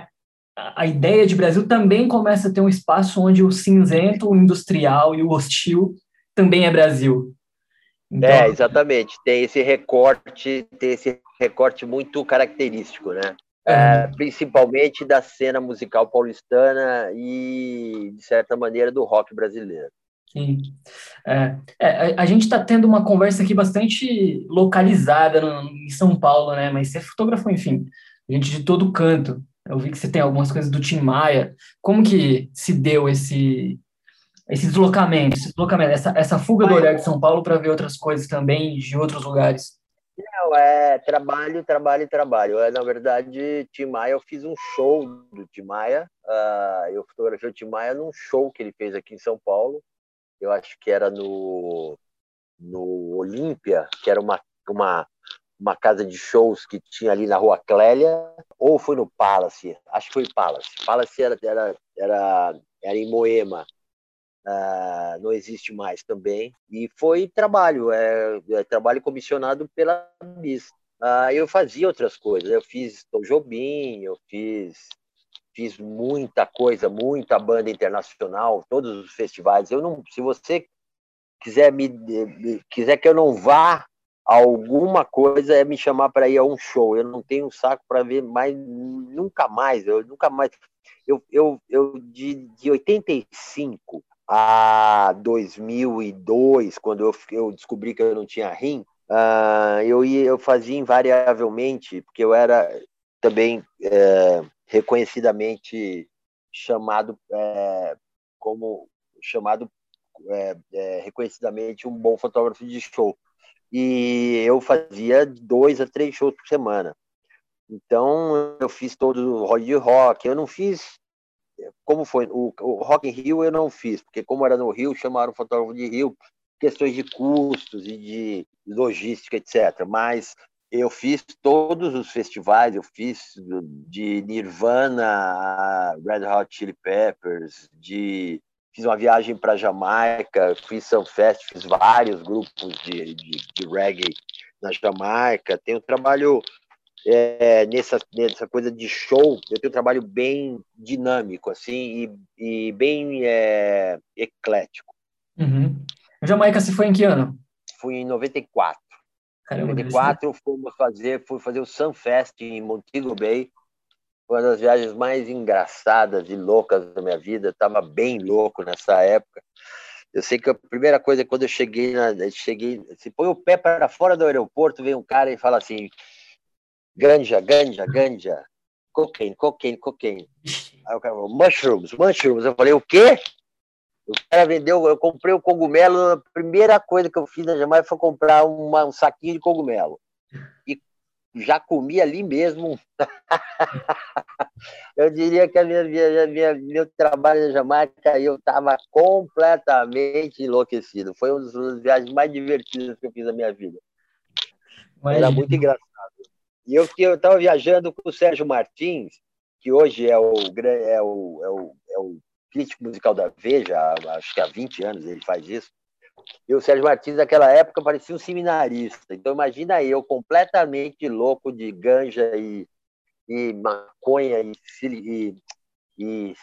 a ideia de Brasil também começa a ter um espaço onde o cinzento, o industrial e o hostil também é Brasil. Então, é, exatamente. Tem esse recorte, tem esse recorte muito característico, né? É. É, principalmente da cena musical paulistana e, de certa maneira, do rock brasileiro. Sim. É, é, a gente está tendo uma conversa aqui bastante localizada no, em São Paulo, né? Mas você fotografou, enfim, gente de todo canto. Eu vi que você tem algumas coisas do Tim Maia. Como que se deu esse, esse deslocamento, esse deslocamento essa, essa fuga do olhar de São Paulo para ver outras coisas também de outros lugares? Não, é trabalho, trabalho, trabalho. É, na verdade, Tim Maia, eu fiz um show do Tim Maia. Uh, eu fotografei o Tim Maia num show que ele fez aqui em São Paulo eu acho que era no, no Olímpia, que era uma, uma, uma casa de shows que tinha ali na rua Clélia, ou foi no Palace, acho que foi Palace. Palace era, era, era, era em Moema, uh, não existe mais também. E foi trabalho, é, é trabalho comissionado pela BIS. Uh, eu fazia outras coisas, eu fiz Tom Jobim, eu fiz fiz muita coisa, muita banda internacional, todos os festivais. Eu não, se você quiser me quiser que eu não vá alguma coisa é me chamar para ir a um show. Eu não tenho saco para ver mais nunca mais. Eu nunca mais eu eu, eu de, de 85 a 2002, quando eu, eu descobri que eu não tinha rim, uh, eu ia, eu fazia invariavelmente, porque eu era também é, reconhecidamente chamado é, como chamado é, é, reconhecidamente um bom fotógrafo de show. e eu fazia dois a três shows por semana. Então, eu fiz todo o de rock. Eu não fiz, como foi, o, o Rock in Rio eu não fiz, porque como era no Rio, chamaram o fotógrafo de Rio, questões de custos e de logística, etc. Mas eu fiz todos os festivais, eu fiz de Nirvana a Red Hot Chili Peppers, de fiz uma viagem para Jamaica, fiz Sunfest, fiz vários grupos de, de, de reggae na Jamaica. Tenho um trabalho é, nessa, nessa coisa de show, eu tenho um trabalho bem dinâmico, assim, e, e bem é, eclético. Uhum. Jamaica, você foi em que ano? Fui em 94. Caramba, em 94 fomos fazer, fui fazer o Sunfest em Montego Bay. Foi uma das viagens mais engraçadas e loucas da minha vida. Estava bem louco nessa época. Eu sei que a primeira coisa quando eu cheguei, na, cheguei, se põe o pé para fora do aeroporto, vem um cara e fala assim: ganja, ganja, ganja, cocaine, cocaine, cocaine. Aí o cara falou, mushrooms, mushrooms. Eu falei, o quê? O cara vendeu, eu comprei o cogumelo, a primeira coisa que eu fiz na Jamaica foi comprar uma, um saquinho de cogumelo. E já comi ali mesmo. eu diria que a minha, minha, minha, meu trabalho na Jamaica, eu estava completamente enlouquecido. Foi uma das viagens mais divertidas que eu fiz na minha vida. Era muito engraçado. E eu estava viajando com o Sérgio Martins, que hoje é o, é o, é o, é o crítico musical da Veja, acho que há 20 anos ele faz isso. E o Sérgio Martins, naquela época, parecia um seminarista. Então, imagina eu, completamente louco de ganja e, e maconha e, e, e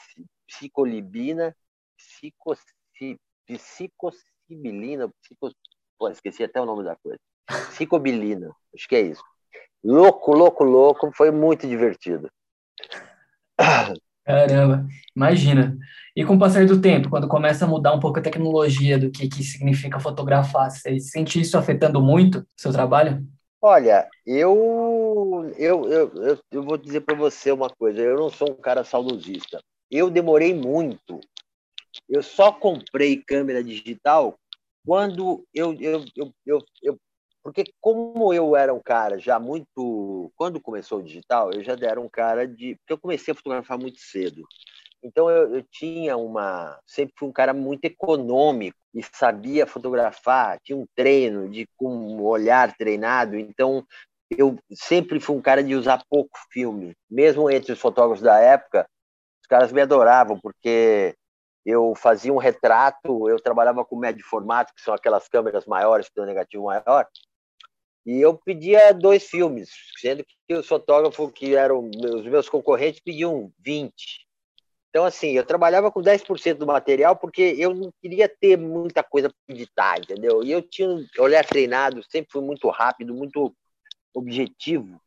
psicolibina, psico, pô, esqueci até o nome da coisa. Psicobilina, acho que é isso. Louco, louco, louco, foi muito divertido. Caramba, imagina. E com o passar do tempo, quando começa a mudar um pouco a tecnologia do que, que significa fotografar, você sente isso afetando muito o seu trabalho? Olha, eu, eu, eu, eu, vou dizer para você uma coisa, eu não sou um cara saudosista. Eu demorei muito. Eu só comprei câmera digital quando eu, eu, eu, eu, eu porque como eu era um cara já muito. Quando começou o digital, eu já era um cara de. Porque eu comecei a fotografar muito cedo. Então eu, eu, tinha uma. Sempre fui um cara muito econômico e sabia fotografar, tinha um treino de com um olhar treinado. Então eu sempre fui um cara de usar pouco filme. Mesmo entre os fotógrafos da época, os caras me adoravam, porque eu fazia um retrato, eu trabalhava com médio formato, que são aquelas câmeras maiores que têm um negativo maior, e eu pedia dois filmes, sendo que os fotógrafos que eram os meus concorrentes pediam 20. Então, assim, eu trabalhava com 10% do material porque eu não queria ter muita coisa para editar, entendeu? E eu tinha um olhar treinado, sempre fui muito rápido, muito objetivo.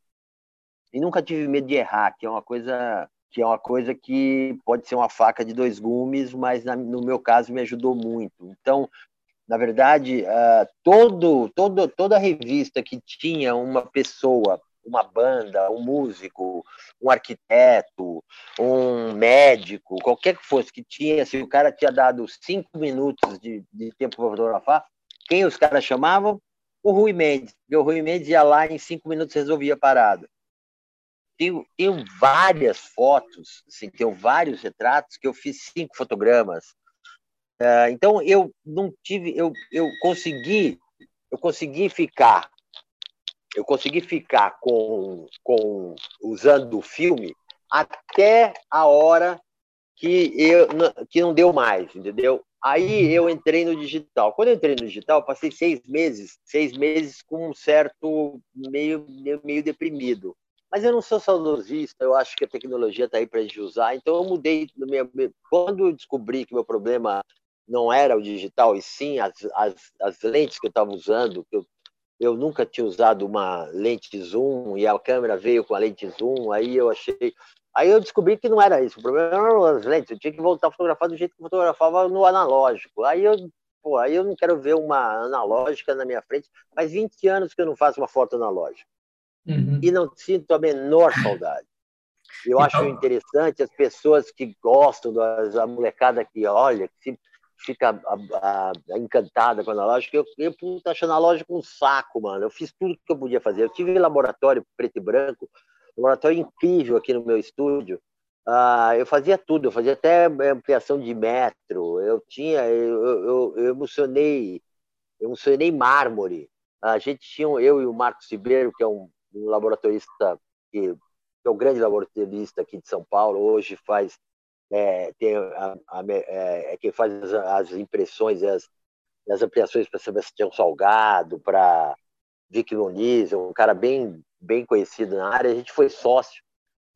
E nunca tive medo de errar, que é uma coisa que é uma coisa que pode ser uma faca de dois gumes, mas no meu caso me ajudou muito. Então, na verdade, uh, todo, todo, toda revista que tinha uma pessoa, uma banda, um músico, um arquiteto, um médico, qualquer que fosse que tinha, se o cara tinha dado cinco minutos de, de tempo para fotografar, quem os caras chamavam? O Rui Mendes. Porque o Rui Mendes ia lá e em cinco minutos resolvia a parada. Tenho, tenho várias fotos, assim, tenho vários retratos que eu fiz cinco fotogramas, é, então eu não tive, eu, eu consegui, eu consegui ficar, eu consegui ficar com, com usando o filme até a hora que eu que não deu mais, entendeu? Aí eu entrei no digital. Quando eu entrei no digital, passei seis meses, seis meses com um certo meio meio, deprimido. Mas eu não sou saudosista, eu acho que a tecnologia está aí para a gente usar. Então eu mudei. Quando eu descobri que meu problema não era o digital, e sim as, as, as lentes que eu estava usando. Eu, eu nunca tinha usado uma lente zoom e a câmera veio com a lente zoom, aí eu achei. Aí eu descobri que não era isso, o problema eram as lentes, eu tinha que voltar a fotografar do jeito que eu fotografava no analógico. Aí eu, pô, aí eu não quero ver uma analógica na minha frente, faz 20 anos que eu não faço uma foto analógica. Uhum. E não sinto a menor saudade. Eu então... acho interessante as pessoas que gostam, da molecada que olha, que se fica a, a, a encantada com o analógico. Eu, eu puta, acho analógico um saco, mano. Eu fiz tudo que eu podia fazer. Eu tive laboratório preto e branco, laboratório incrível aqui no meu estúdio. Ah, eu fazia tudo, eu fazia até ampliação de metro. Eu tinha, eu, eu, eu emocionei, eu emocionei mármore. A gente tinha, eu e o Marcos Ribeiro, que é um, um laboratorista que, que é o grande laboratorista aqui de São Paulo, hoje faz é, tem a, a, é, é quem faz as, as impressões e as, as ampliações para Sebastião Salgado, para Vic Muniz, um cara bem, bem conhecido na área. A gente foi sócio.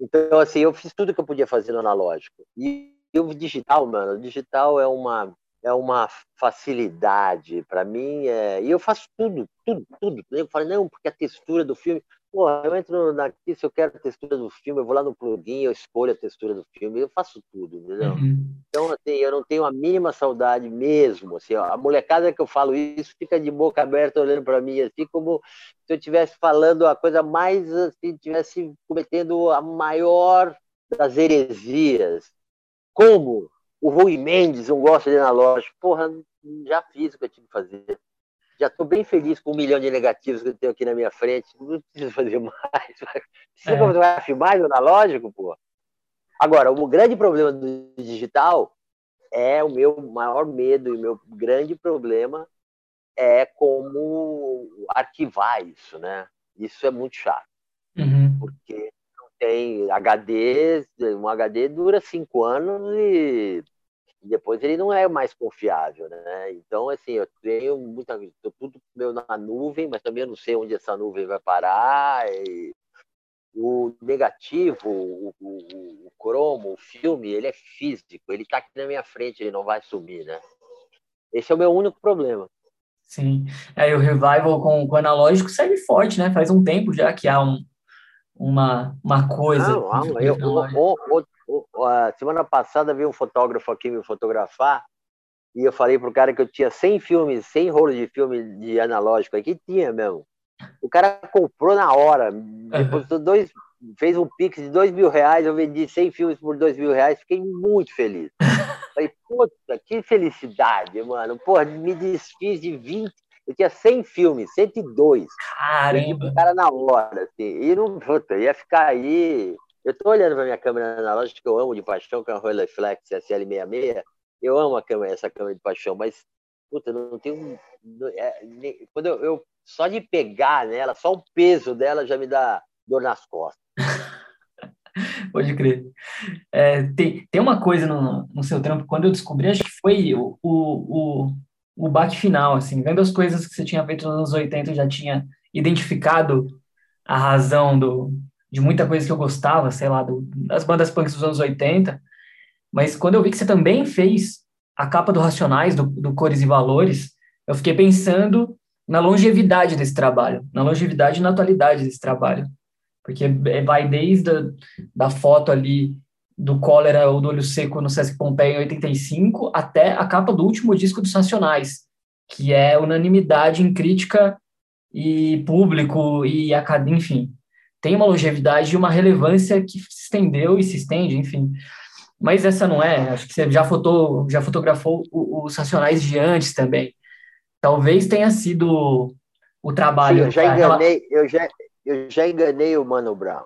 Então, assim, eu fiz tudo que eu podia fazer no analógico. E o digital, mano, o digital é uma, é uma facilidade para mim. É... E eu faço tudo, tudo, tudo. Eu falei, não, porque a textura do filme. Pô, eu entro aqui, se eu quero a textura do filme, eu vou lá no plugin, eu escolho a textura do filme, eu faço tudo, entendeu? Uhum. Então, assim, eu não tenho a mínima saudade mesmo. Assim, ó, a molecada que eu falo isso fica de boca aberta olhando para mim, assim, como se eu estivesse falando a coisa mais, assim, estivesse cometendo a maior das heresias. Como o Rui Mendes não gosta de analógico? Porra, já fiz o que eu tinha que fazer já estou bem feliz com um milhão de negativos que eu tenho aqui na minha frente. Não preciso fazer mais. Precisa é. mais analógico, pô. Agora, o grande problema do digital é o meu maior medo e o meu grande problema é como arquivar isso, né? Isso é muito chato. Uhum. Porque não tem HD, um HD dura cinco anos e depois ele não é mais confiável, né? Então, assim, eu tenho muita tô tudo meu na nuvem, mas também eu não sei onde essa nuvem vai parar. E o negativo, o, o, o, cromo, o filme, ele é físico, ele está aqui na minha frente, ele não vai sumir, né? Esse é o meu único problema. Sim, aí o revival com, com o analógico segue forte, né? Faz um tempo já que há um, uma, uma coisa. Não, não, eu, o, o, a semana passada veio um fotógrafo aqui me fotografar e eu falei pro cara que eu tinha 100 filmes, 100 rolos de filme de analógico aqui, tinha mesmo. O cara comprou na hora, depositou dois, fez um pix de dois mil reais, eu vendi 100 filmes por dois mil reais, fiquei muito feliz. Falei, puta, que felicidade, mano. Porra, me desfiz de 20, eu tinha 100 filmes, 102. Caramba! O cara na hora, assim, e não, puta, ia ficar aí eu estou olhando para minha câmera analógica que eu amo de paixão, que é uma Rolleiflex SL66. Eu amo a câmera, essa câmera de paixão, mas puta, não tenho. É, quando eu, eu, só de pegar nela, só o peso dela já me dá dor nas costas. Pode crer. É, tem, tem uma coisa no, no seu trampo, quando eu descobri, acho que foi o, o, o, final, assim, vendo as coisas que você tinha feito nos anos 80, eu já tinha identificado a razão do, de muita coisa que eu gostava, sei lá, do, das bandas punks dos anos 80, mas quando eu vi que você também fez a capa do Racionais, do, do Cores e Valores, eu fiquei pensando na longevidade desse trabalho, na longevidade e na atualidade desse trabalho, porque é, vai desde a, da foto ali do Cólera ou do Olho Seco no Sesc Pompeia em 85 até a capa do último disco dos Racionais, que é unanimidade em crítica e público e academia, enfim, tem uma longevidade e uma relevância que se estendeu e se estende, enfim. Mas essa não é, acho que você já, fotou, já fotografou os Racionais de antes também. Talvez tenha sido o trabalho... Sim, eu já enganei, eu já, eu já enganei o Mano Brown.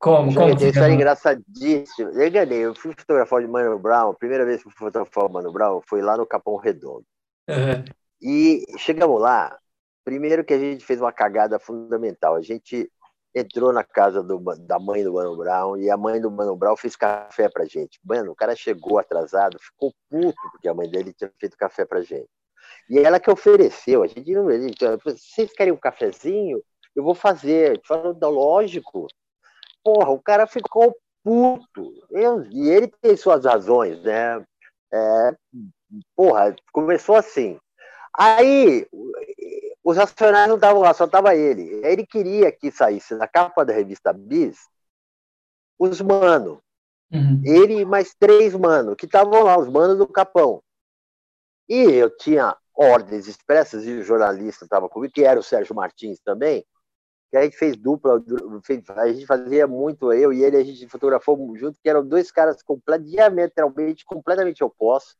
Como? Como? Isso era engraçadíssimo. Eu enganei. Eu fui fotografar o Mano Brown. A primeira vez que eu fui fotografar o Mano Brown foi lá no Capão Redondo. Uhum. E chegamos lá. Primeiro que a gente fez uma cagada fundamental. A gente entrou na casa do, da mãe do Mano Brown e a mãe do Mano Brown fez café pra gente. Mano, o cara chegou atrasado, ficou puto porque a mãe dele tinha feito café pra gente. E ela que ofereceu, a gente não. Vocês querem um cafezinho? Eu vou fazer. Falou, lógico. Porra, o cara ficou puto. Eu, e ele tem suas razões, né? É, porra, começou assim. Aí os Racionais não estavam lá, só estava ele. Ele queria que saísse na capa da revista Bis os mano. Uhum. Ele e mais três mano, que estavam lá, os manos do Capão. E eu tinha ordens expressas, e o jornalista estava comigo, que era o Sérgio Martins também, que a gente fez dupla, a gente fazia muito, eu e ele, a gente fotografou junto, que eram dois caras completamente, diametralmente, completamente opostos,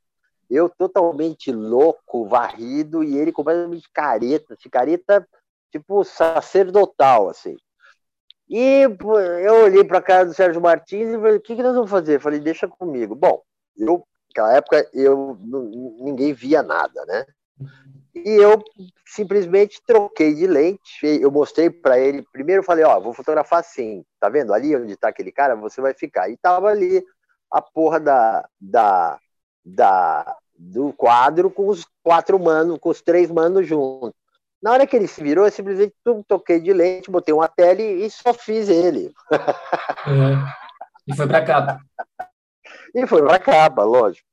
eu totalmente louco, varrido, e ele completamente careta, de careta tipo sacerdotal, assim. E eu olhei para a cara do Sérgio Martins e falei, o que, que nós vamos fazer? Eu falei, deixa comigo. Bom, eu, naquela época, eu, ninguém via nada, né? E eu simplesmente troquei de lente. Eu mostrei para ele. Primeiro eu falei: Ó, vou fotografar assim. Tá vendo? Ali onde está aquele cara, você vai ficar. E tava ali a porra da, da, da, do quadro com os quatro manos, com os três manos juntos. Na hora que ele se virou, eu simplesmente toquei de lente, botei uma tele e só fiz ele. Uhum. E foi para capa. e foi para capa, lógico.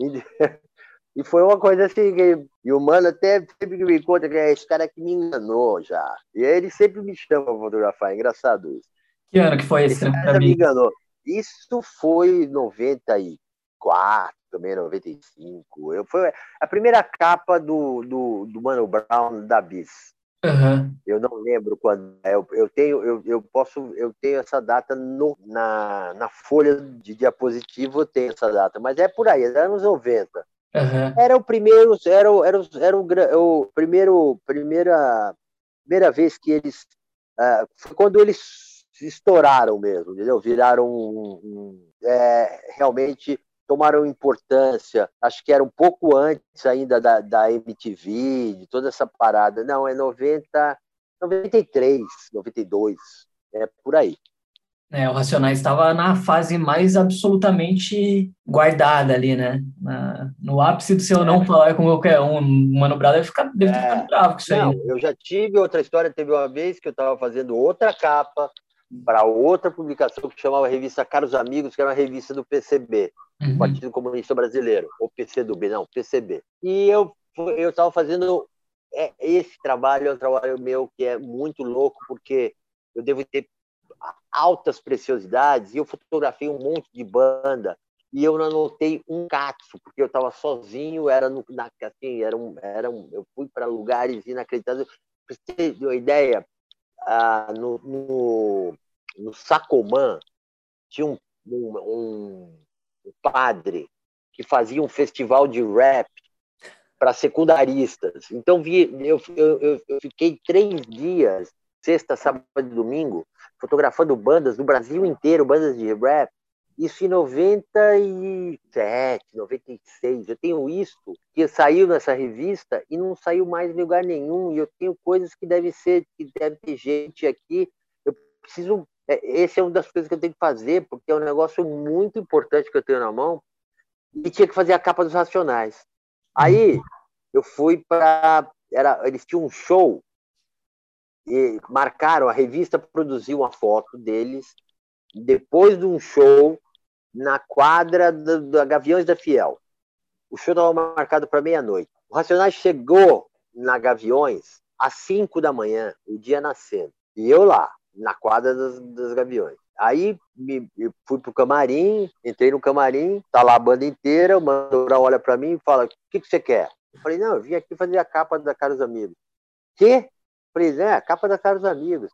E, e, foi uma coisa assim, que, e o mano até sempre me conta que é esse cara que me enganou já. E ele sempre me chama para fotografar, é engraçado isso. Que ano que foi esse, esse cara me enganou. Isso foi 94, também 95. Eu, foi a primeira capa do, do, do Mano Brown da Bis. Uhum. Eu não lembro quando. Eu, eu tenho, eu, eu posso, eu tenho essa data no, na, na folha de diapositivo, eu tenho essa data, mas é por aí, é anos 90. Uhum. Era o primeiro, era, era, era o, o primeiro, primeira, primeira vez que eles, uh, foi quando eles estouraram mesmo, entendeu? Viraram um, um, é, realmente tomaram importância, acho que era um pouco antes ainda da, da MTV, de toda essa parada. Não, é 90, 93, 92, é por aí. É, o Racionais estava na fase mais absolutamente guardada ali, né? Na, no ápice do seu é. não falar com qualquer um. O Mano Brown deve ficar, deve é. ficar bravo com isso não, aí. Eu já tive outra história, teve uma vez que eu estava fazendo outra capa para outra publicação que chamava Revista Caros Amigos, que era uma revista do PCB, uhum. Partido Comunista Brasileiro, ou PCdoB, não, PCB. E eu eu estava fazendo é, esse trabalho, é um trabalho meu que é muito louco, porque eu devo ter altas preciosidades, e eu fotografei um monte de banda, e eu não anotei um catso, porque eu estava sozinho, era no, na, assim, era um, era um, eu fui para lugares inacreditáveis. Para você ter uma ideia, ah, no, no, no Sacomã tinha um, um, um padre que fazia um festival de rap para secundaristas. Então vi, eu, eu, eu, fiquei três dias, sexta, sábado e domingo, fotografando bandas do Brasil inteiro, bandas de rap, isso em 97, 96. Eu tenho isso que saiu nessa revista e não saiu mais em lugar nenhum. E eu tenho coisas que deve ser, que deve ter gente aqui. Eu preciso. É, esse é uma das coisas que eu tenho que fazer, porque é um negócio muito importante que eu tenho na mão. E tinha que fazer a capa dos Racionais. Aí eu fui para. Eles tinham um show e marcaram, a revista produziu uma foto deles depois de um show na quadra da Gaviões da Fiel. O show estava marcado para meia-noite. O Racionais chegou na Gaviões às 5 da manhã, o dia nascendo. E eu lá, na quadra das, Gaviões. Aí me, fui pro camarim, entrei no camarim, tá lá a banda inteira, o Mandora olha para mim e fala: O que, que você quer? Eu falei: Não, eu vim aqui fazer a capa da Caros Amigos. Quê? Eu falei: É, a capa da Caros Amigos.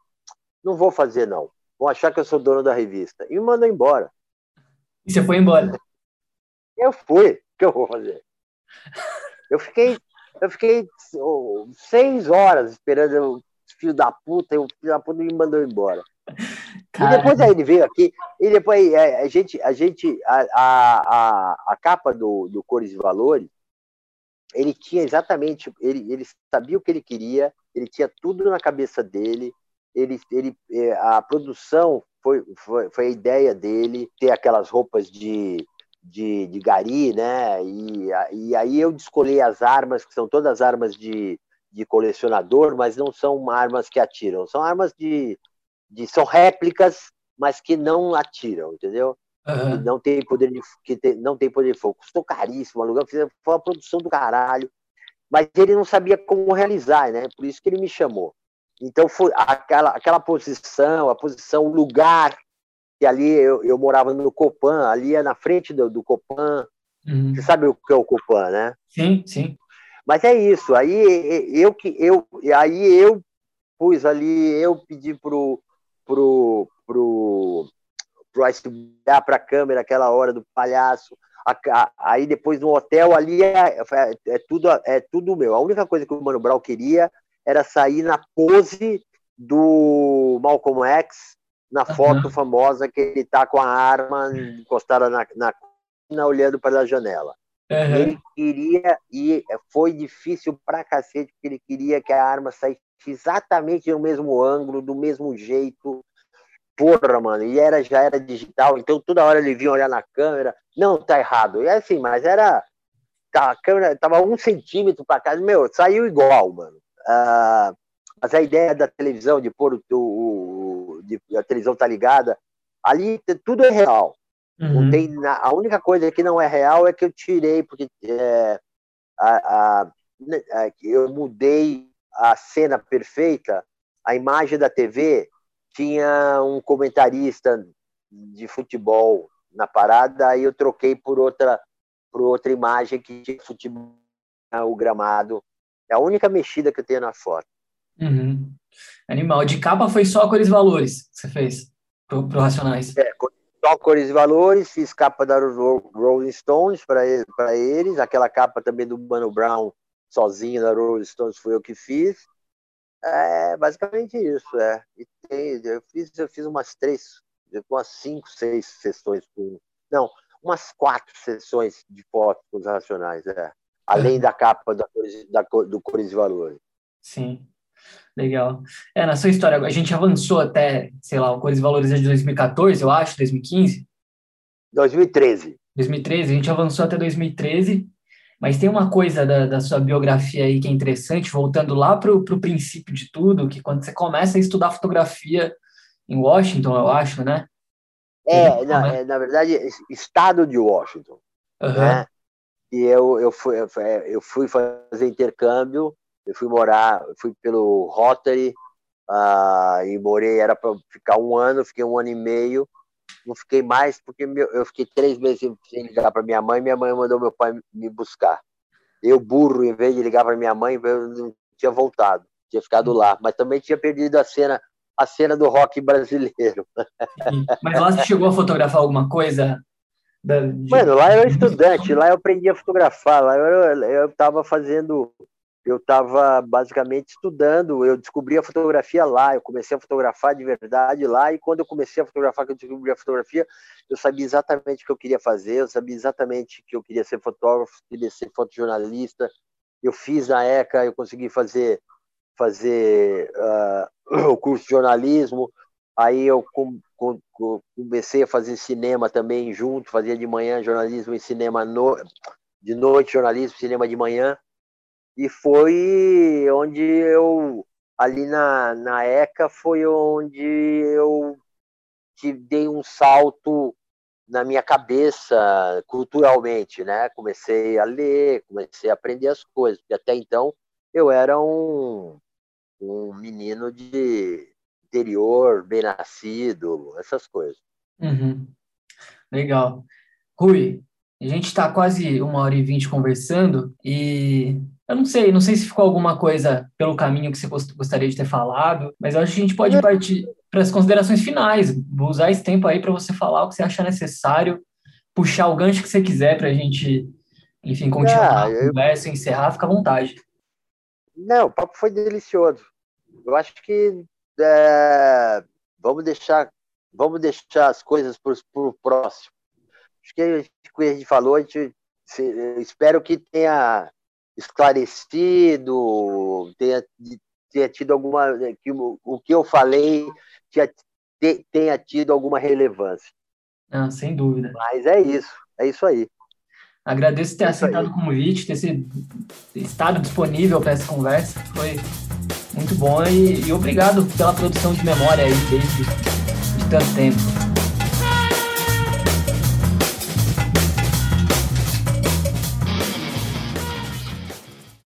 Não vou fazer, não. Vão achar que eu sou dono da revista. E me mandou embora. E você foi embora? Eu fui. O que eu vou fazer? Eu fiquei, eu fiquei oh, seis horas esperando o filho da puta, e o filho da puta me mandou embora. Cara. E depois aí ele veio aqui, e depois é, a gente, a gente, a, a, a capa do, do Cores e Valores, ele tinha exatamente, ele, ele sabia o que ele queria, ele tinha tudo na cabeça dele, ele, ele, é, a produção foi, foi, foi a ideia dele ter aquelas roupas de, de, de gari, né? E, e aí eu escolhi as armas, que são todas armas de, de colecionador, mas não são armas que atiram, são armas de, de são réplicas, mas que não atiram, entendeu? Uhum. não tem poder de que tem, não tem poder de fogo. Custou caríssimo, aluguel, foi uma produção do caralho. Mas ele não sabia como realizar, né? Por isso que ele me chamou. Então, foi aquela, aquela posição, a posição, o lugar, que ali eu, eu morava no Copan, ali é na frente do, do Copan. Uhum. Você sabe o que é o Copan, né? Sim, sim. Mas é isso. Aí eu que eu, aí eu pus ali, eu pedi pro pro pro pro olhar para a câmera aquela hora do palhaço. aí depois no hotel ali é, é, é, tudo, é tudo meu. A única coisa que o Mano Brown queria era sair na pose do Malcolm X, na foto uhum. famosa que ele tá com a arma encostada na, na, na olhando para a janela. Uhum. Ele queria, e foi difícil pra cacete, porque ele queria que a arma saísse exatamente no mesmo ângulo, do mesmo jeito. Porra, mano, e era, já era digital, então toda hora ele vinha olhar na câmera. Não, tá errado. E assim, mas era. Tá, a câmera tava um centímetro para cá, meu, saiu igual, mano. Uh, mas a ideia da televisão, de pôr o, o de, a televisão tá ligada, ali tudo é real. Uhum. Não tem, a única coisa que não é real é que eu tirei, porque é, a, a, a, eu mudei a cena perfeita, a imagem da TV tinha um comentarista de futebol na parada, aí eu troquei por outra, por outra imagem que tinha futebol, o gramado. É a única mexida que eu tenho na foto. Uhum. Animal. De capa foi só cores e valores que você fez pro, pro Racionais. É, só cores e valores, fiz capa da Rolling Stones para eles, aquela capa também do Mano Brown sozinho da Rolling Stones foi eu que fiz. É basicamente isso, é. E tem, eu, fiz, eu fiz umas três, umas cinco, seis sessões com. Não, umas quatro sessões de fotos com os racionais, é. Além da capa da, da, do Cores e Valores. Sim. Legal. É, na sua história, a gente avançou até, sei lá, o Cores e Valores é de 2014, eu acho, 2015? 2013. 2013, a gente avançou até 2013, mas tem uma coisa da, da sua biografia aí que é interessante, voltando lá para o princípio de tudo, que quando você começa a estudar fotografia em Washington, eu acho, né? É, na, é, na verdade, estado de Washington. Uhum. Né? E eu, eu, fui, eu fui fazer intercâmbio eu fui morar, fui pelo Rotary uh, e morei, era para ficar um ano, fiquei um ano e meio, não fiquei mais porque meu, eu fiquei três meses sem ligar para minha mãe, minha mãe mandou meu pai me buscar. Eu, burro, em vez de ligar para minha mãe, eu não tinha voltado, tinha ficado lá, mas também tinha perdido a cena a cena do rock brasileiro. Mas lá você chegou a fotografar alguma coisa? Da, de... Mano, lá eu era estudante, lá eu aprendi a fotografar, lá eu estava fazendo eu estava basicamente estudando, eu descobri a fotografia lá, eu comecei a fotografar de verdade lá, e quando eu comecei a fotografar, que eu descobri a fotografia, eu sabia exatamente o que eu queria fazer, eu sabia exatamente que eu queria ser fotógrafo, queria ser fotojornalista, eu fiz na ECA, eu consegui fazer, fazer uh, o curso de jornalismo, aí eu com, com, comecei a fazer cinema também junto, fazia de manhã jornalismo e cinema, no, de noite jornalismo, cinema de manhã, e foi onde eu, ali na, na ECA, foi onde eu te dei um salto na minha cabeça culturalmente, né? Comecei a ler, comecei a aprender as coisas, porque até então eu era um, um menino de interior, bem nascido, essas coisas. Uhum. Legal. Rui, a gente está quase uma hora e vinte conversando e eu não sei, não sei se ficou alguma coisa pelo caminho que você gostaria de ter falado, mas eu acho que a gente pode partir para as considerações finais. Vou usar esse tempo aí para você falar o que você achar necessário, puxar o gancho que você quiser para a gente, enfim, continuar eu... a conversa, encerrar, fica à vontade. Não, o papo foi delicioso. Eu acho que é, vamos deixar vamos deixar as coisas para o próximo. Acho que a gente, a gente falou, a gente, espero que tenha esclarecido, tenha, tenha tido alguma. que o, que eu falei tenha, tenha tido alguma relevância. Ah, sem dúvida. Mas é isso, é isso aí. Agradeço ter é aceitado o convite, ter sido, estado disponível para essa conversa. Foi muito bom e, e, obrigado pela produção de memória aí desde de tanto tempo.